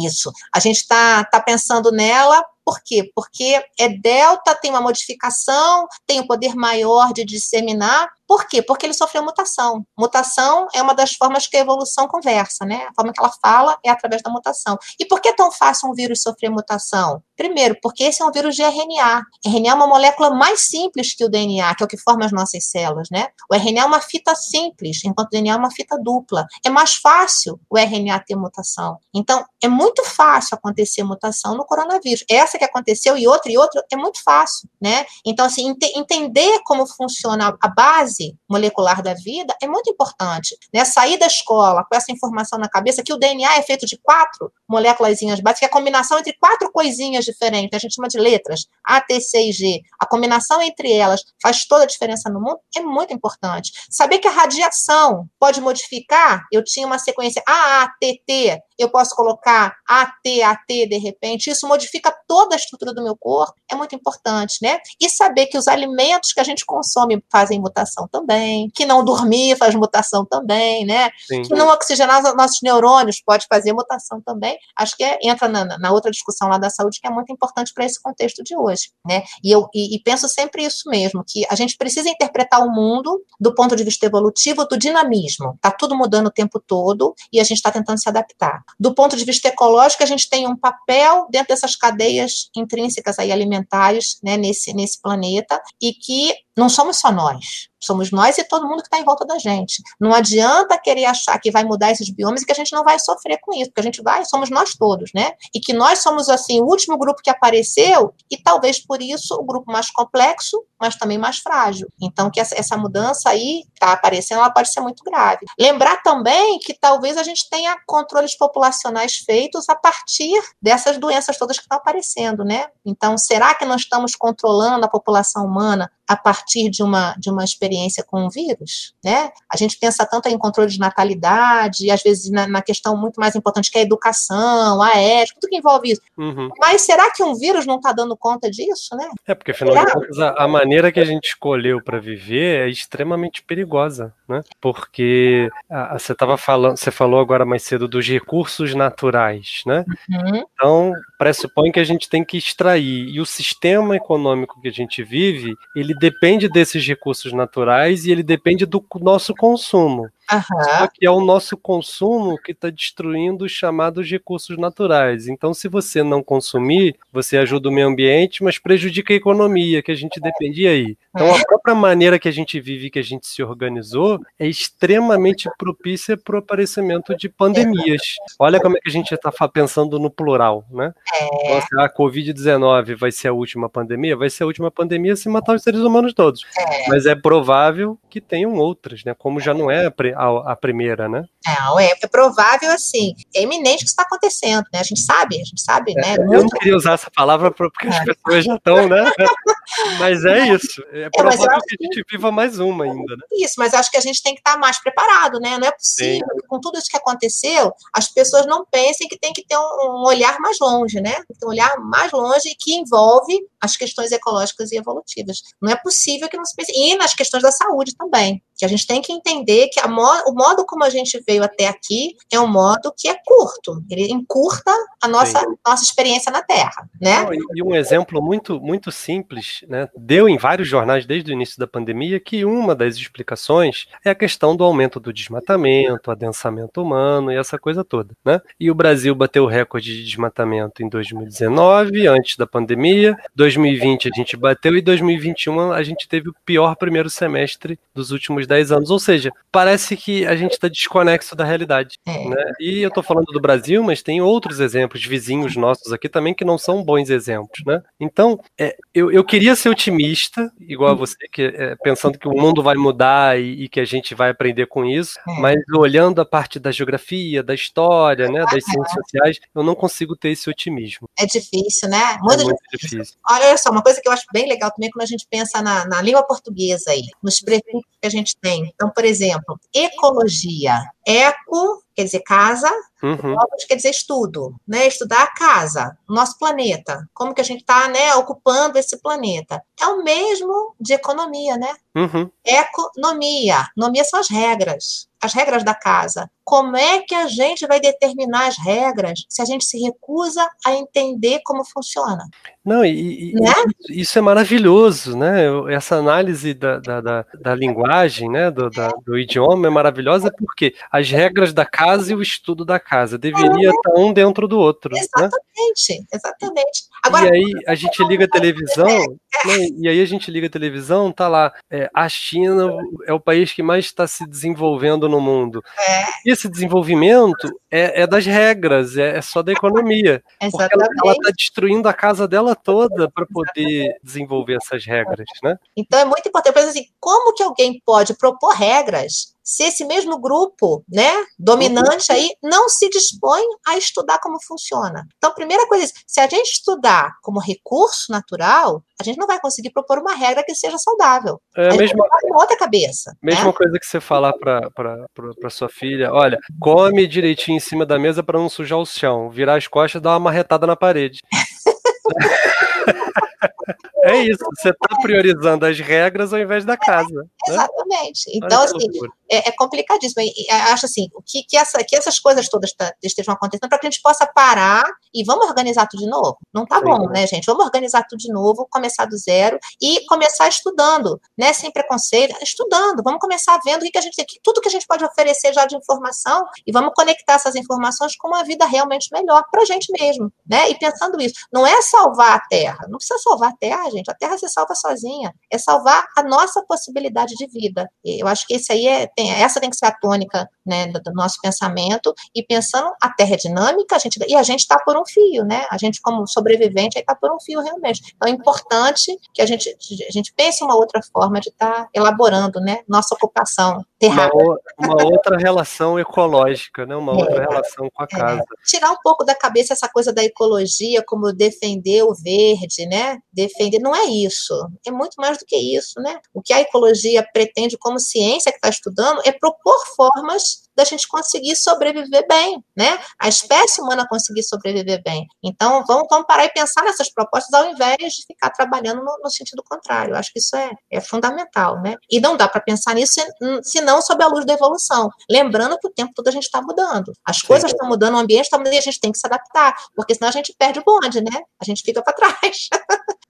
Isso. A gente está tá pensando nela por quê? Porque é delta, tem uma modificação, tem o um poder maior de disseminar. Por quê? Porque ele sofreu mutação. Mutação é uma das formas que a evolução conversa, né? A forma que ela fala é através da mutação. E por que é tão fácil um vírus sofrer mutação? Primeiro, porque esse é um vírus de RNA. RNA é uma molécula mais simples que o DNA, que é o que forma as nossas células, né? O RNA é uma fita simples, enquanto o DNA é uma fita dupla. É mais fácil o RNA ter mutação. Então, é muito fácil acontecer mutação no coronavírus. Essa que aconteceu e outra e outra é muito fácil, né? Então, assim, ent entender como funciona a base molecular da vida é muito importante, né? Sair da escola com essa informação na cabeça que o DNA é feito de quatro moléculas básicas, que é a combinação entre quatro coisinhas diferentes, a gente chama de letras, A, T, C e G. A combinação entre elas faz toda a diferença no mundo, é muito importante. Saber que a radiação pode modificar, eu tinha uma sequência A, A, T, T, eu posso colocar AT, AT de repente, isso modifica toda a estrutura do meu corpo, é muito importante, né? E saber que os alimentos que a gente consome fazem mutação também, que não dormir faz mutação também, né? Sim. Que não oxigenar os nossos neurônios pode fazer mutação também. Acho que é, entra na, na, outra discussão lá da saúde que é muito importante para esse contexto de hoje, né? E eu e, e penso sempre isso mesmo, que a gente precisa interpretar o mundo do ponto de vista evolutivo, do dinamismo. Tá tudo mudando o tempo todo e a gente está tentando se adaptar do ponto de vista ecológico, a gente tem um papel dentro dessas cadeias intrínsecas aí alimentares né, nesse, nesse planeta e que não somos só nós, somos nós e todo mundo que está em volta da gente. Não adianta querer achar que vai mudar esses biomas e que a gente não vai sofrer com isso, porque a gente vai, somos nós todos, né? E que nós somos, assim, o último grupo que apareceu e talvez por isso o grupo mais complexo, mas também mais frágil. Então, que essa, mudança aí está aparecendo, ela pode ser muito grave. Lembrar também que talvez a gente tenha controles populacionais feitos a partir dessas doenças todas que estão aparecendo, né? Então, será que nós estamos controlando a população humana a partir de uma, de uma experiência com o vírus, né? A gente pensa tanto em controle de natalidade, e às vezes na, na, questão muito mais importante que é a educação, a ética, tudo que envolve isso. Uhum. Mas será que um vírus não está dando conta disso, né? É, porque afinal de contas, a, a maneira que a gente escolheu para viver é extremamente perigosa, né? Porque a, a, você estava falando, você falou agora mais cedo dos recursos naturais, né? Uhum. Então, pressupõe que a gente tem que extrair, e o sistema econômico que a gente vive, ele depende desses recursos naturais e ele depende do nosso consumo. Uhum. Só que é o nosso consumo que está destruindo os chamados recursos naturais. Então, se você não consumir, você ajuda o meio ambiente, mas prejudica a economia, que a gente dependia aí. Então, a própria maneira que a gente vive, que a gente se organizou, é extremamente propícia para o aparecimento de pandemias. Olha como é que a gente está pensando no plural, né? É. Nossa, a Covid-19 vai ser a última pandemia? Vai ser a última pandemia se matar os seres humanos todos. É. Mas é provável que tenham outras, né? Como já não é a, a, primeira, né? Não, é, é provável, assim, é iminente que isso está acontecendo, né? A gente sabe, a gente sabe, né? É, eu não queria usar essa palavra porque as é. pessoas já estão, né? Mas é isso. É, é provável que a gente viva mais uma ainda, né? Isso, mas acho que a gente tem que estar tá mais preparado, né? Não é possível Sim. que com tudo isso que aconteceu, as pessoas não pensem que tem que ter um, um olhar mais longe, né? Tem que ter um olhar mais longe que envolve as questões ecológicas e evolutivas. Não é possível que não se pense. E nas questões da saúde também. Que a gente tem que entender que mo o modo como a gente veio até aqui é um modo que é curto. Ele encurta a nossa, nossa experiência na Terra, né? E um exemplo muito, muito simples, né? Deu em vários jornais desde o início da pandemia que uma das explicações é a questão do aumento do desmatamento, adensamento humano e essa coisa toda, né? E o Brasil bateu o recorde de desmatamento em 2019, antes da pandemia. 2020 a gente bateu e 2021 a gente teve o pior primeiro semestre dos últimos 10 anos. Ou seja, parece que a gente está desconexo da realidade. É. Né? E eu estou falando do Brasil, mas tem outros exemplos, vizinhos nossos aqui também, que não são bons exemplos. Né? Então, é, eu, eu queria ser otimista, igual a você, que, é, pensando que o mundo vai mudar e, e, que a gente vai aprender com isso, é. mas olhando a parte da geografia, da história, né, das ciências sociais, eu não consigo ter esse otimismo. É difícil, né? Muito, é muito difícil. difícil. Olha só, uma coisa que eu acho bem legal também quando a gente pensa na, na língua portuguesa aí, nos prefixos que a gente tem. Então, por exemplo, ecologia. Eco quer dizer casa, uhum. quer dizer estudo, né? Estudar a casa, nosso planeta, como que a gente está, né, ocupando esse planeta. É o mesmo de economia, né? Uhum. Economia, economia são as regras, as regras da casa. Como é que a gente vai determinar as regras se a gente se recusa a entender como funciona? Não, e, né? isso é maravilhoso, né? Essa análise da, da, da, da linguagem, né? Do, da, do idioma é maravilhosa porque as regras da casa e o estudo da casa deveria é. estar um dentro do outro. Né? Exatamente, né? exatamente. Agora, e aí a gente liga a televisão, né? e aí a gente liga a televisão, tá lá, é, a China é o país que mais está se desenvolvendo no mundo. É. E esse desenvolvimento é, é das regras, é, é, só da economia. Exatamente. Porque ela está destruindo a casa dela toda para poder desenvolver essas regras, né? Então é muito importante, por exemplo, assim, como que alguém pode propor regras se esse mesmo grupo, né, dominante aí, não se dispõe a estudar como funciona. Então, primeira coisa, é se a gente estudar como recurso natural, a gente não vai conseguir propor uma regra que seja saudável. É a mesma, uma outra cabeça. Mesma né? coisa que você falar para sua filha, olha, come direitinho em cima da mesa para não sujar o chão, virar as costas e dar uma marretada na parede. É isso, você está priorizando as regras ao invés da casa. Né? Exatamente. Então, assim, é, é complicadíssimo. E, acho assim, que, que, essa, que essas coisas todas estejam acontecendo para que a gente possa parar e vamos organizar tudo de novo. Não tá Sim. bom, né, gente? Vamos organizar tudo de novo, começar do zero e começar estudando, né? Sem preconceito, estudando. Vamos começar vendo o que, que a gente tem, tudo que a gente pode oferecer já de informação e vamos conectar essas informações com uma vida realmente melhor para a gente mesmo, né? E pensando isso, não é salvar a Terra, não precisa salvar a Terra, gente. A Terra se salva sozinha. É salvar a nossa possibilidade de vida. Eu acho que esse aí é, tem, essa tem que ser a tônica né, do, do nosso pensamento. E pensando, a Terra é dinâmica, a gente, e a gente está por um fio, né? A gente, como sobrevivente, está por um fio realmente. Então é importante que a gente, a gente pense uma outra forma de estar tá elaborando né, nossa ocupação terráquea. Uma, uma, outra relação ecológica, né? uma é, outra relação com a é. casa. Tirar um pouco da cabeça essa coisa da ecologia, como defender o verde, né? Defender. Não é isso. É muito mais do que isso, né? O que a ecologia pretende como ciência que está estudando é propor formas da gente conseguir sobreviver bem, né? A espécie humana conseguir sobreviver bem. Então, vamos, vamos parar e pensar nessas propostas ao invés de ficar trabalhando no, no sentido contrário. Eu acho que isso é, é fundamental, né? E não dá para pensar nisso senão sob a luz da evolução. Lembrando que o tempo todo a gente está mudando. As coisas estão mudando, o ambiente está mudando e a gente tem que se adaptar, porque senão a gente perde o bonde, né? A gente fica para trás.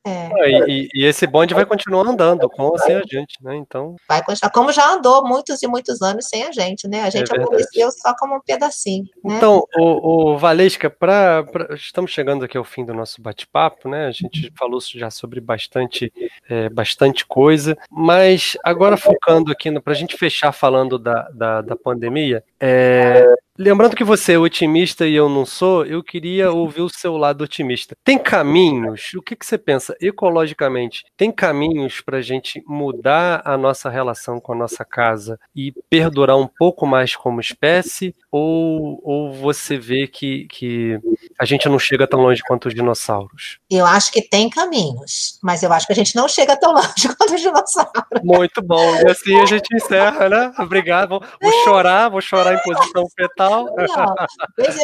É. Ah, e, e, esse bonde vai continuar andando com ou sem a gente, né? Então. Vai continuar, como já andou muitos e muitos anos sem a gente, né? A gente é apareceu só como um pedacinho. Né? Então, o, o Valesca, pra, pra, estamos chegando aqui ao fim do nosso bate-papo, né? A gente falou já sobre bastante, é, bastante coisa, mas agora focando aqui para a gente fechar falando da, da, da pandemia, é, Lembrando que você é otimista e eu não sou, eu queria ouvir o seu lado otimista. Tem caminhos? O que, que você pensa ecologicamente? Tem caminhos para a gente mudar a nossa relação com a nossa casa e perdurar um pouco mais como espécie? Ou, ou você vê que, que a gente não chega tão longe quanto os dinossauros? Eu acho que tem caminhos, mas eu acho que a gente não chega tão longe quanto os dinossauros. Muito bom. E assim a gente encerra, né? Obrigado. Vou, vou chorar, vou chorar em posição fetal não.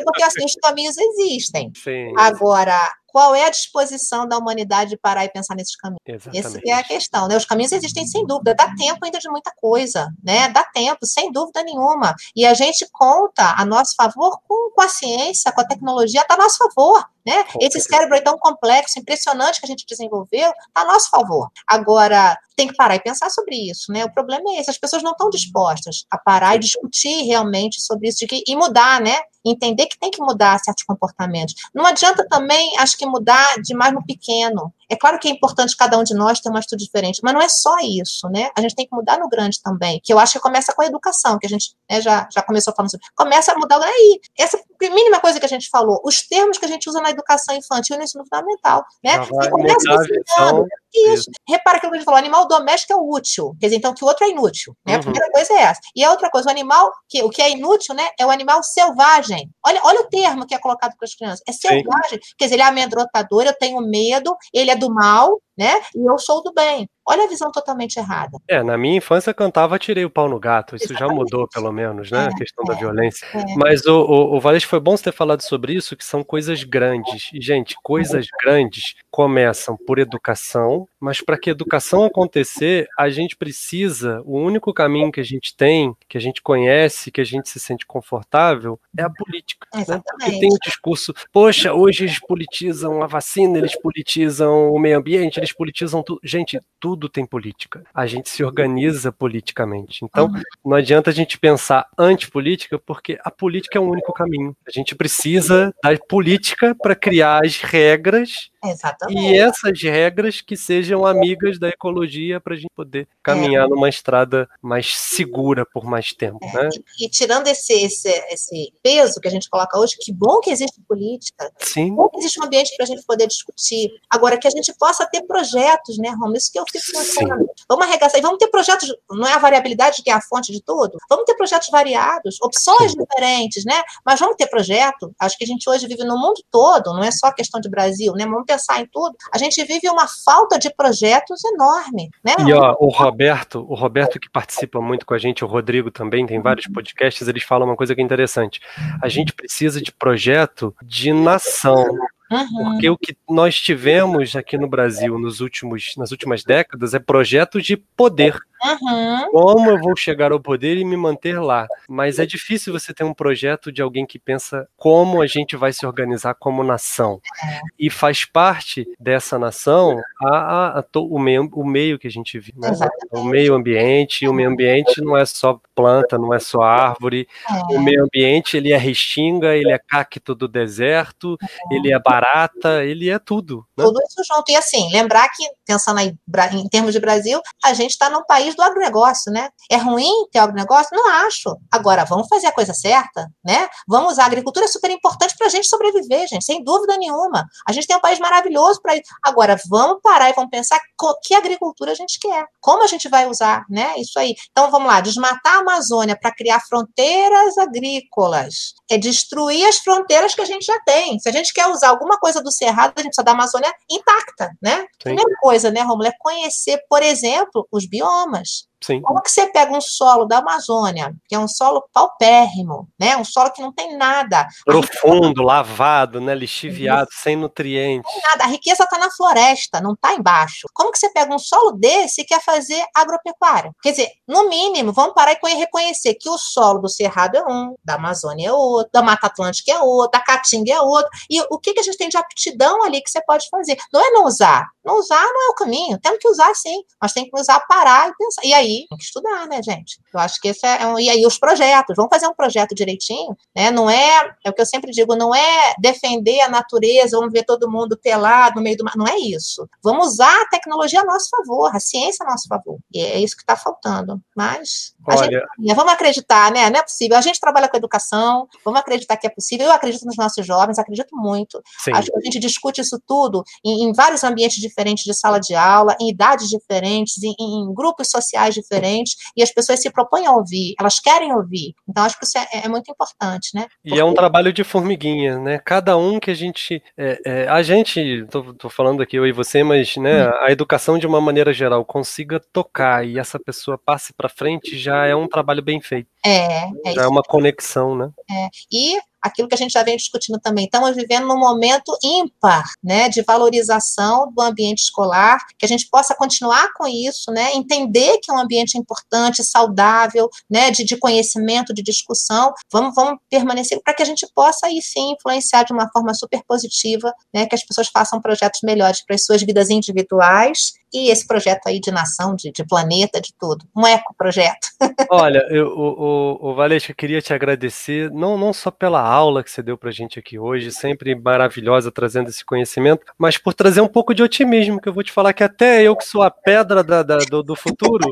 porque assim, os caminhos existem. Sim. Agora, qual é a disposição da humanidade de parar e pensar nesses caminhos? Exatamente. Essa é a questão, né? Os caminhos existem sem dúvida, dá tempo ainda de muita coisa, né? Dá tempo, sem dúvida nenhuma. E a gente conta a nosso favor com, com a ciência, com a tecnologia, está a nosso favor. Né? Esse cérebro é tão complexo, impressionante que a gente desenvolveu, está a nosso favor. Agora, tem que parar e pensar sobre isso, né? O problema é esse, as pessoas não estão dispostas a parar e discutir realmente sobre isso que, e mudar, né? Entender que tem que mudar certos comportamentos. Não adianta também, acho que mudar demais no pequeno. É claro que é importante cada um de nós ter uma atitude diferente, mas não é só isso, né? A gente tem que mudar no grande também, que eu acho que começa com a educação, que a gente né, já, já começou falando sobre. Começa a mudar aí. Essa mínima coisa que a gente falou, os termos que a gente usa na educação infantil e no ensino fundamental, né? E começa ensinando. Isso. isso. Repara que a gente falou, animal doméstico é útil, quer dizer, então que o outro é inútil, né? Uhum. A primeira coisa é essa. E a outra coisa, o animal, que, o que é inútil, né, é o animal selvagem. Olha, olha o termo que é colocado para as crianças. É selvagem, Sim. quer dizer, ele é amedrontador, eu tenho medo, ele é do mal, né? E eu sou do bem. Olha a visão totalmente errada. É, na minha infância cantava Tirei o pau no gato. Isso Exatamente. já mudou, pelo menos, né? É, a questão é, da violência. É. Mas, o, o, o foi bom você ter falado sobre isso, que são coisas grandes. E, gente, coisas grandes começam por educação, mas para que educação acontecer, a gente precisa, o único caminho que a gente tem, que a gente conhece, que a gente se sente confortável, é a política. Né? Porque tem o discurso, poxa, hoje eles politizam a vacina, eles politizam o meio ambiente, eles politizam tudo. Gente, tudo tem política. A gente se organiza politicamente. Então, não adianta a gente pensar antipolítica, porque a política é o único caminho. A gente precisa da política para criar as regras Exatamente. E essas regras que sejam amigas da ecologia para a gente poder caminhar é. numa estrada mais segura por mais tempo. É. Né? E, e, tirando esse, esse, esse peso que a gente coloca hoje, que bom que existe política, Sim. bom que existe um ambiente para a gente poder discutir. Agora, que a gente possa ter projetos, né, Romulo? Isso que eu fico pensando. Vamos arregaçar e vamos ter projetos, não é a variabilidade que é a fonte de tudo? Vamos ter projetos variados, opções Sim. diferentes, né? Mas vamos ter projeto. Acho que a gente hoje vive no mundo todo, não é só questão de Brasil, né? Vamos pensar em tudo, a gente vive uma falta de projetos enorme, né? E ó, o Roberto, o Roberto que participa muito com a gente, o Rodrigo também, tem vários uhum. podcasts, eles falam uma coisa que é interessante. A gente precisa de projeto de nação, Uhum. Porque o que nós tivemos aqui no Brasil nos últimos, nas últimas décadas é projetos de poder. Uhum. Como eu vou chegar ao poder e me manter lá? Mas é difícil você ter um projeto de alguém que pensa como a gente vai se organizar como nação. É. E faz parte dessa nação a, a, a o, meio, o meio que a gente vive. Né? O meio ambiente. E o meio ambiente não é só planta, não é só árvore. É. O meio ambiente ele é restinga, ele é cacto do deserto, ele é barata, ele é tudo. Né? Tudo isso junto. E assim, lembrar que, pensando aí, em termos de Brasil, a gente está num país do agronegócio, né? É ruim ter agronegócio? Não acho. Agora, vamos fazer a coisa certa, né? Vamos a agricultura, é super importante para a gente sobreviver, gente, sem dúvida nenhuma. A gente tem um país maravilhoso para isso. Agora, vamos parar e vamos pensar que agricultura a gente quer, como a gente vai usar, né? Isso aí. Então, vamos lá, desmatar a Amazônia para criar fronteiras agrícolas é destruir as fronteiras que a gente já tem. Se a gente quer usar alguma coisa do Cerrado, a gente precisa da Amazônia intacta, né? Sim. Primeira coisa, né, Romulo, é conhecer, por exemplo, os biomas. Sim. Como que você pega um solo da Amazônia, que é um solo paupérrimo, né? Um solo que não tem nada. Profundo, lavado, né? Lixiviado, sem nutrientes. Não tem nada. A riqueza está na floresta, não está embaixo. Como que você pega um solo desse e quer fazer agropecuária? Quer dizer, no mínimo, vamos parar e reconhecer que o solo do Cerrado é um, da Amazônia é outro, da Mata Atlântica é outro, da Caatinga é outro. E o que, que a gente tem de aptidão ali que você pode fazer? Não é não usar. Não usar não é o caminho. Temos que usar sim, mas tem que usar, parar e pensar. E aí, tem que estudar, né, gente? Eu acho que esse é um... E aí, os projetos. Vamos fazer um projeto direitinho, né? Não é, é o que eu sempre digo, não é defender a natureza, vamos ver todo mundo pelado no meio do mar. Não é isso. Vamos usar a tecnologia a nosso favor, a ciência a nosso favor. E é isso que está faltando. Mas Olha... gente, vamos acreditar, né? Não é possível. A gente trabalha com educação, vamos acreditar que é possível. Eu acredito nos nossos jovens, acredito muito. Sim. Acho que a gente discute isso tudo em, em, vários ambientes diferentes de sala de aula, em idades diferentes, em, em, grupos sociais diferentes, e as pessoas se propõem a ouvir, elas querem ouvir. Então, acho que isso é, é muito importante, né? Porque... E é um trabalho de formiguinha, né? Cada um que a gente. É, é, a gente, tô, tô, falando aqui eu e você, mas né, hum. a educação de uma maneira geral consiga tocar e essa pessoa passe para frente já é um trabalho bem feito. É, é, já é uma conexão, né? É. E aquilo que a gente já vem discutindo também. Estamos vivendo num momento ímpar, né, de valorização do ambiente escolar, que a gente possa continuar com isso, né, entender que é um ambiente importante, saudável, né, de, de conhecimento, de discussão. Vamos, vamos permanecer para que a gente possa aí sim influenciar de uma forma super positiva, né, que as pessoas façam projetos melhores para as suas vidas individuais e esse projeto aí de nação, de, de planeta, de tudo. Um ecoprojeto. Olha, eu, o, o, o Valesca, queria te agradecer, não, não só pela aula que você deu pra gente aqui hoje, sempre maravilhosa trazendo esse conhecimento, mas por trazer um pouco de otimismo, que eu vou te falar que até eu que sou a pedra da, da, do, do, futuro,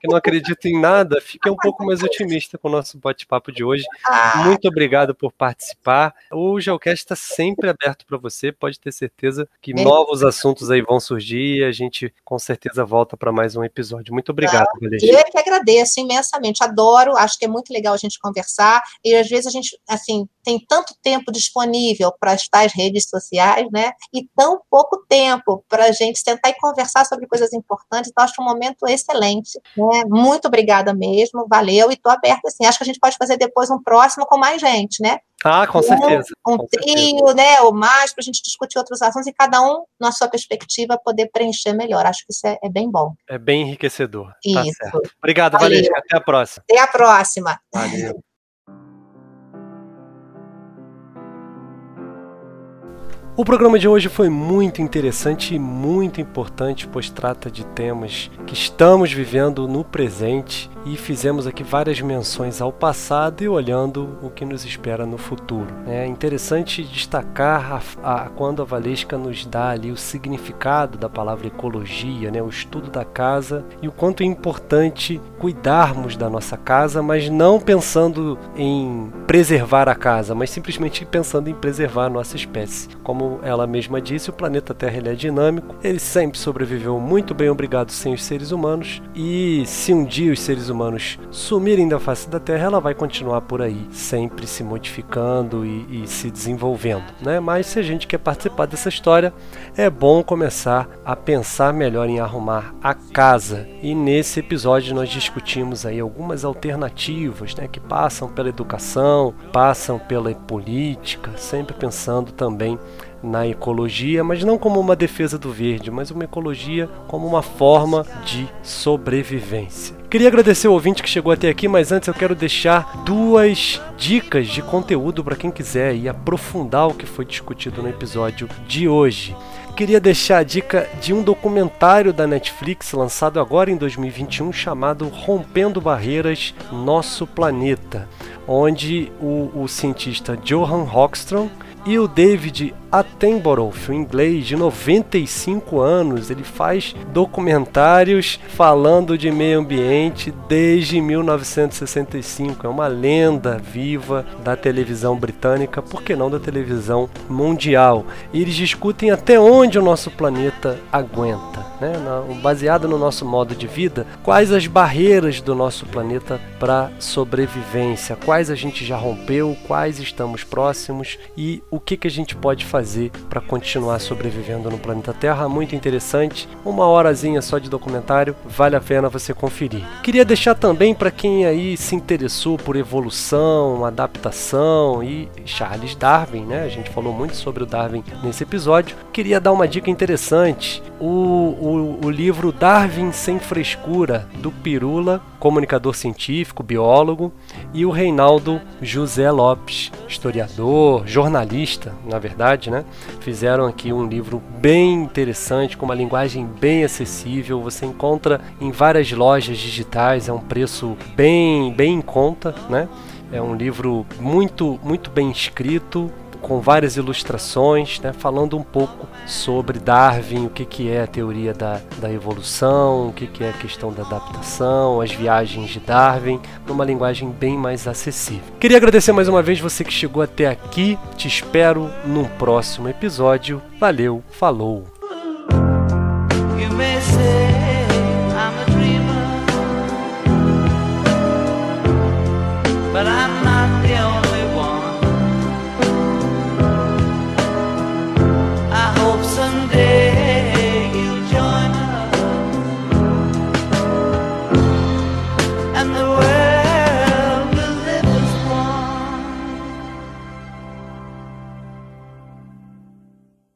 que não acredito em nada, fiquei um pouco mais otimista com o nosso bate-papo de hoje. Ah. Muito obrigado por participar. O Geocast está sempre aberto para você, pode ter certeza que novos assuntos aí vão surgir e a gente com certeza volta para mais um episódio. Muito obrigado, ah, Eu que agradeço imensamente, adoro, acho que é muito legal a gente conversar, e às vezes a gente, assim, tem tanto tempo disponível para as tais redes sociais, né, e tão pouco tempo para a gente sentar e conversar sobre coisas importantes, então acho um momento excelente, né, muito obrigada mesmo, valeu, e estou aberta, assim, acho que a gente pode fazer depois um próximo com mais gente, né, ah, com certeza. Um, com trio, certeza. né, ou mais, para a gente discutir outros assuntos e cada um, na sua perspectiva, poder preencher melhor. Acho que isso é, é bem bom. É bem enriquecedor. Tá isso. Tá certo. Obrigado, Valesca. Até a próxima. Até a próxima. Valeu. O programa de hoje foi muito interessante e muito importante, pois trata de temas que estamos vivendo no presente e fizemos aqui várias menções ao passado e olhando o que nos espera no futuro. É interessante destacar a, a, quando a Valesca nos dá ali o significado da palavra ecologia, né, o estudo da casa e o quanto é importante cuidarmos da nossa casa, mas não pensando em preservar a casa, mas simplesmente pensando em preservar a nossa espécie. Como ela mesma disse, o planeta Terra ele é dinâmico, ele sempre sobreviveu muito bem, obrigado, sem os seres humanos, e se um dia os seres humanos sumirem da face da Terra, ela vai continuar por aí, sempre se modificando e, e se desenvolvendo. Né? Mas se a gente quer participar dessa história, é bom começar a pensar melhor em arrumar a casa. E nesse episódio nós discutimos aí algumas alternativas né, que passam pela educação, passam pela política, sempre pensando também na ecologia, mas não como uma defesa do verde, mas uma ecologia como uma forma de sobrevivência. Queria agradecer o ouvinte que chegou até aqui, mas antes eu quero deixar duas dicas de conteúdo para quem quiser e aprofundar o que foi discutido no episódio de hoje. Queria deixar a dica de um documentário da Netflix lançado agora em 2021 chamado Rompendo Barreiras Nosso Planeta, onde o, o cientista Johan Hockstrom e o David Attenborough, um inglês de 95 anos, ele faz documentários falando de meio ambiente desde 1965. É uma lenda viva da televisão britânica, por que não da televisão mundial? E eles discutem até onde o nosso planeta aguenta, né? baseado no nosso modo de vida, quais as barreiras do nosso planeta para sobrevivência, quais a gente já rompeu, quais estamos próximos e o que, que a gente pode fazer fazer para continuar sobrevivendo no planeta Terra. Muito interessante, uma horazinha só de documentário, vale a pena você conferir. Queria deixar também para quem aí se interessou por evolução, adaptação e Charles Darwin, né? A gente falou muito sobre o Darwin nesse episódio. Queria dar uma dica interessante: o, o, o livro Darwin Sem Frescura, do Pirula, comunicador científico, biólogo, e o Reinaldo José Lopes, historiador, jornalista, na verdade, né? Fizeram aqui um livro bem interessante, com uma linguagem bem acessível. Você encontra em várias lojas digitais, é um preço bem, bem em conta, né? É um livro muito, muito bem escrito, com várias ilustrações, né, falando um pouco sobre Darwin, o que, que é a teoria da, da evolução, o que, que é a questão da adaptação, as viagens de Darwin, numa linguagem bem mais acessível. Queria agradecer mais uma vez você que chegou até aqui, te espero num próximo episódio. Valeu, falou!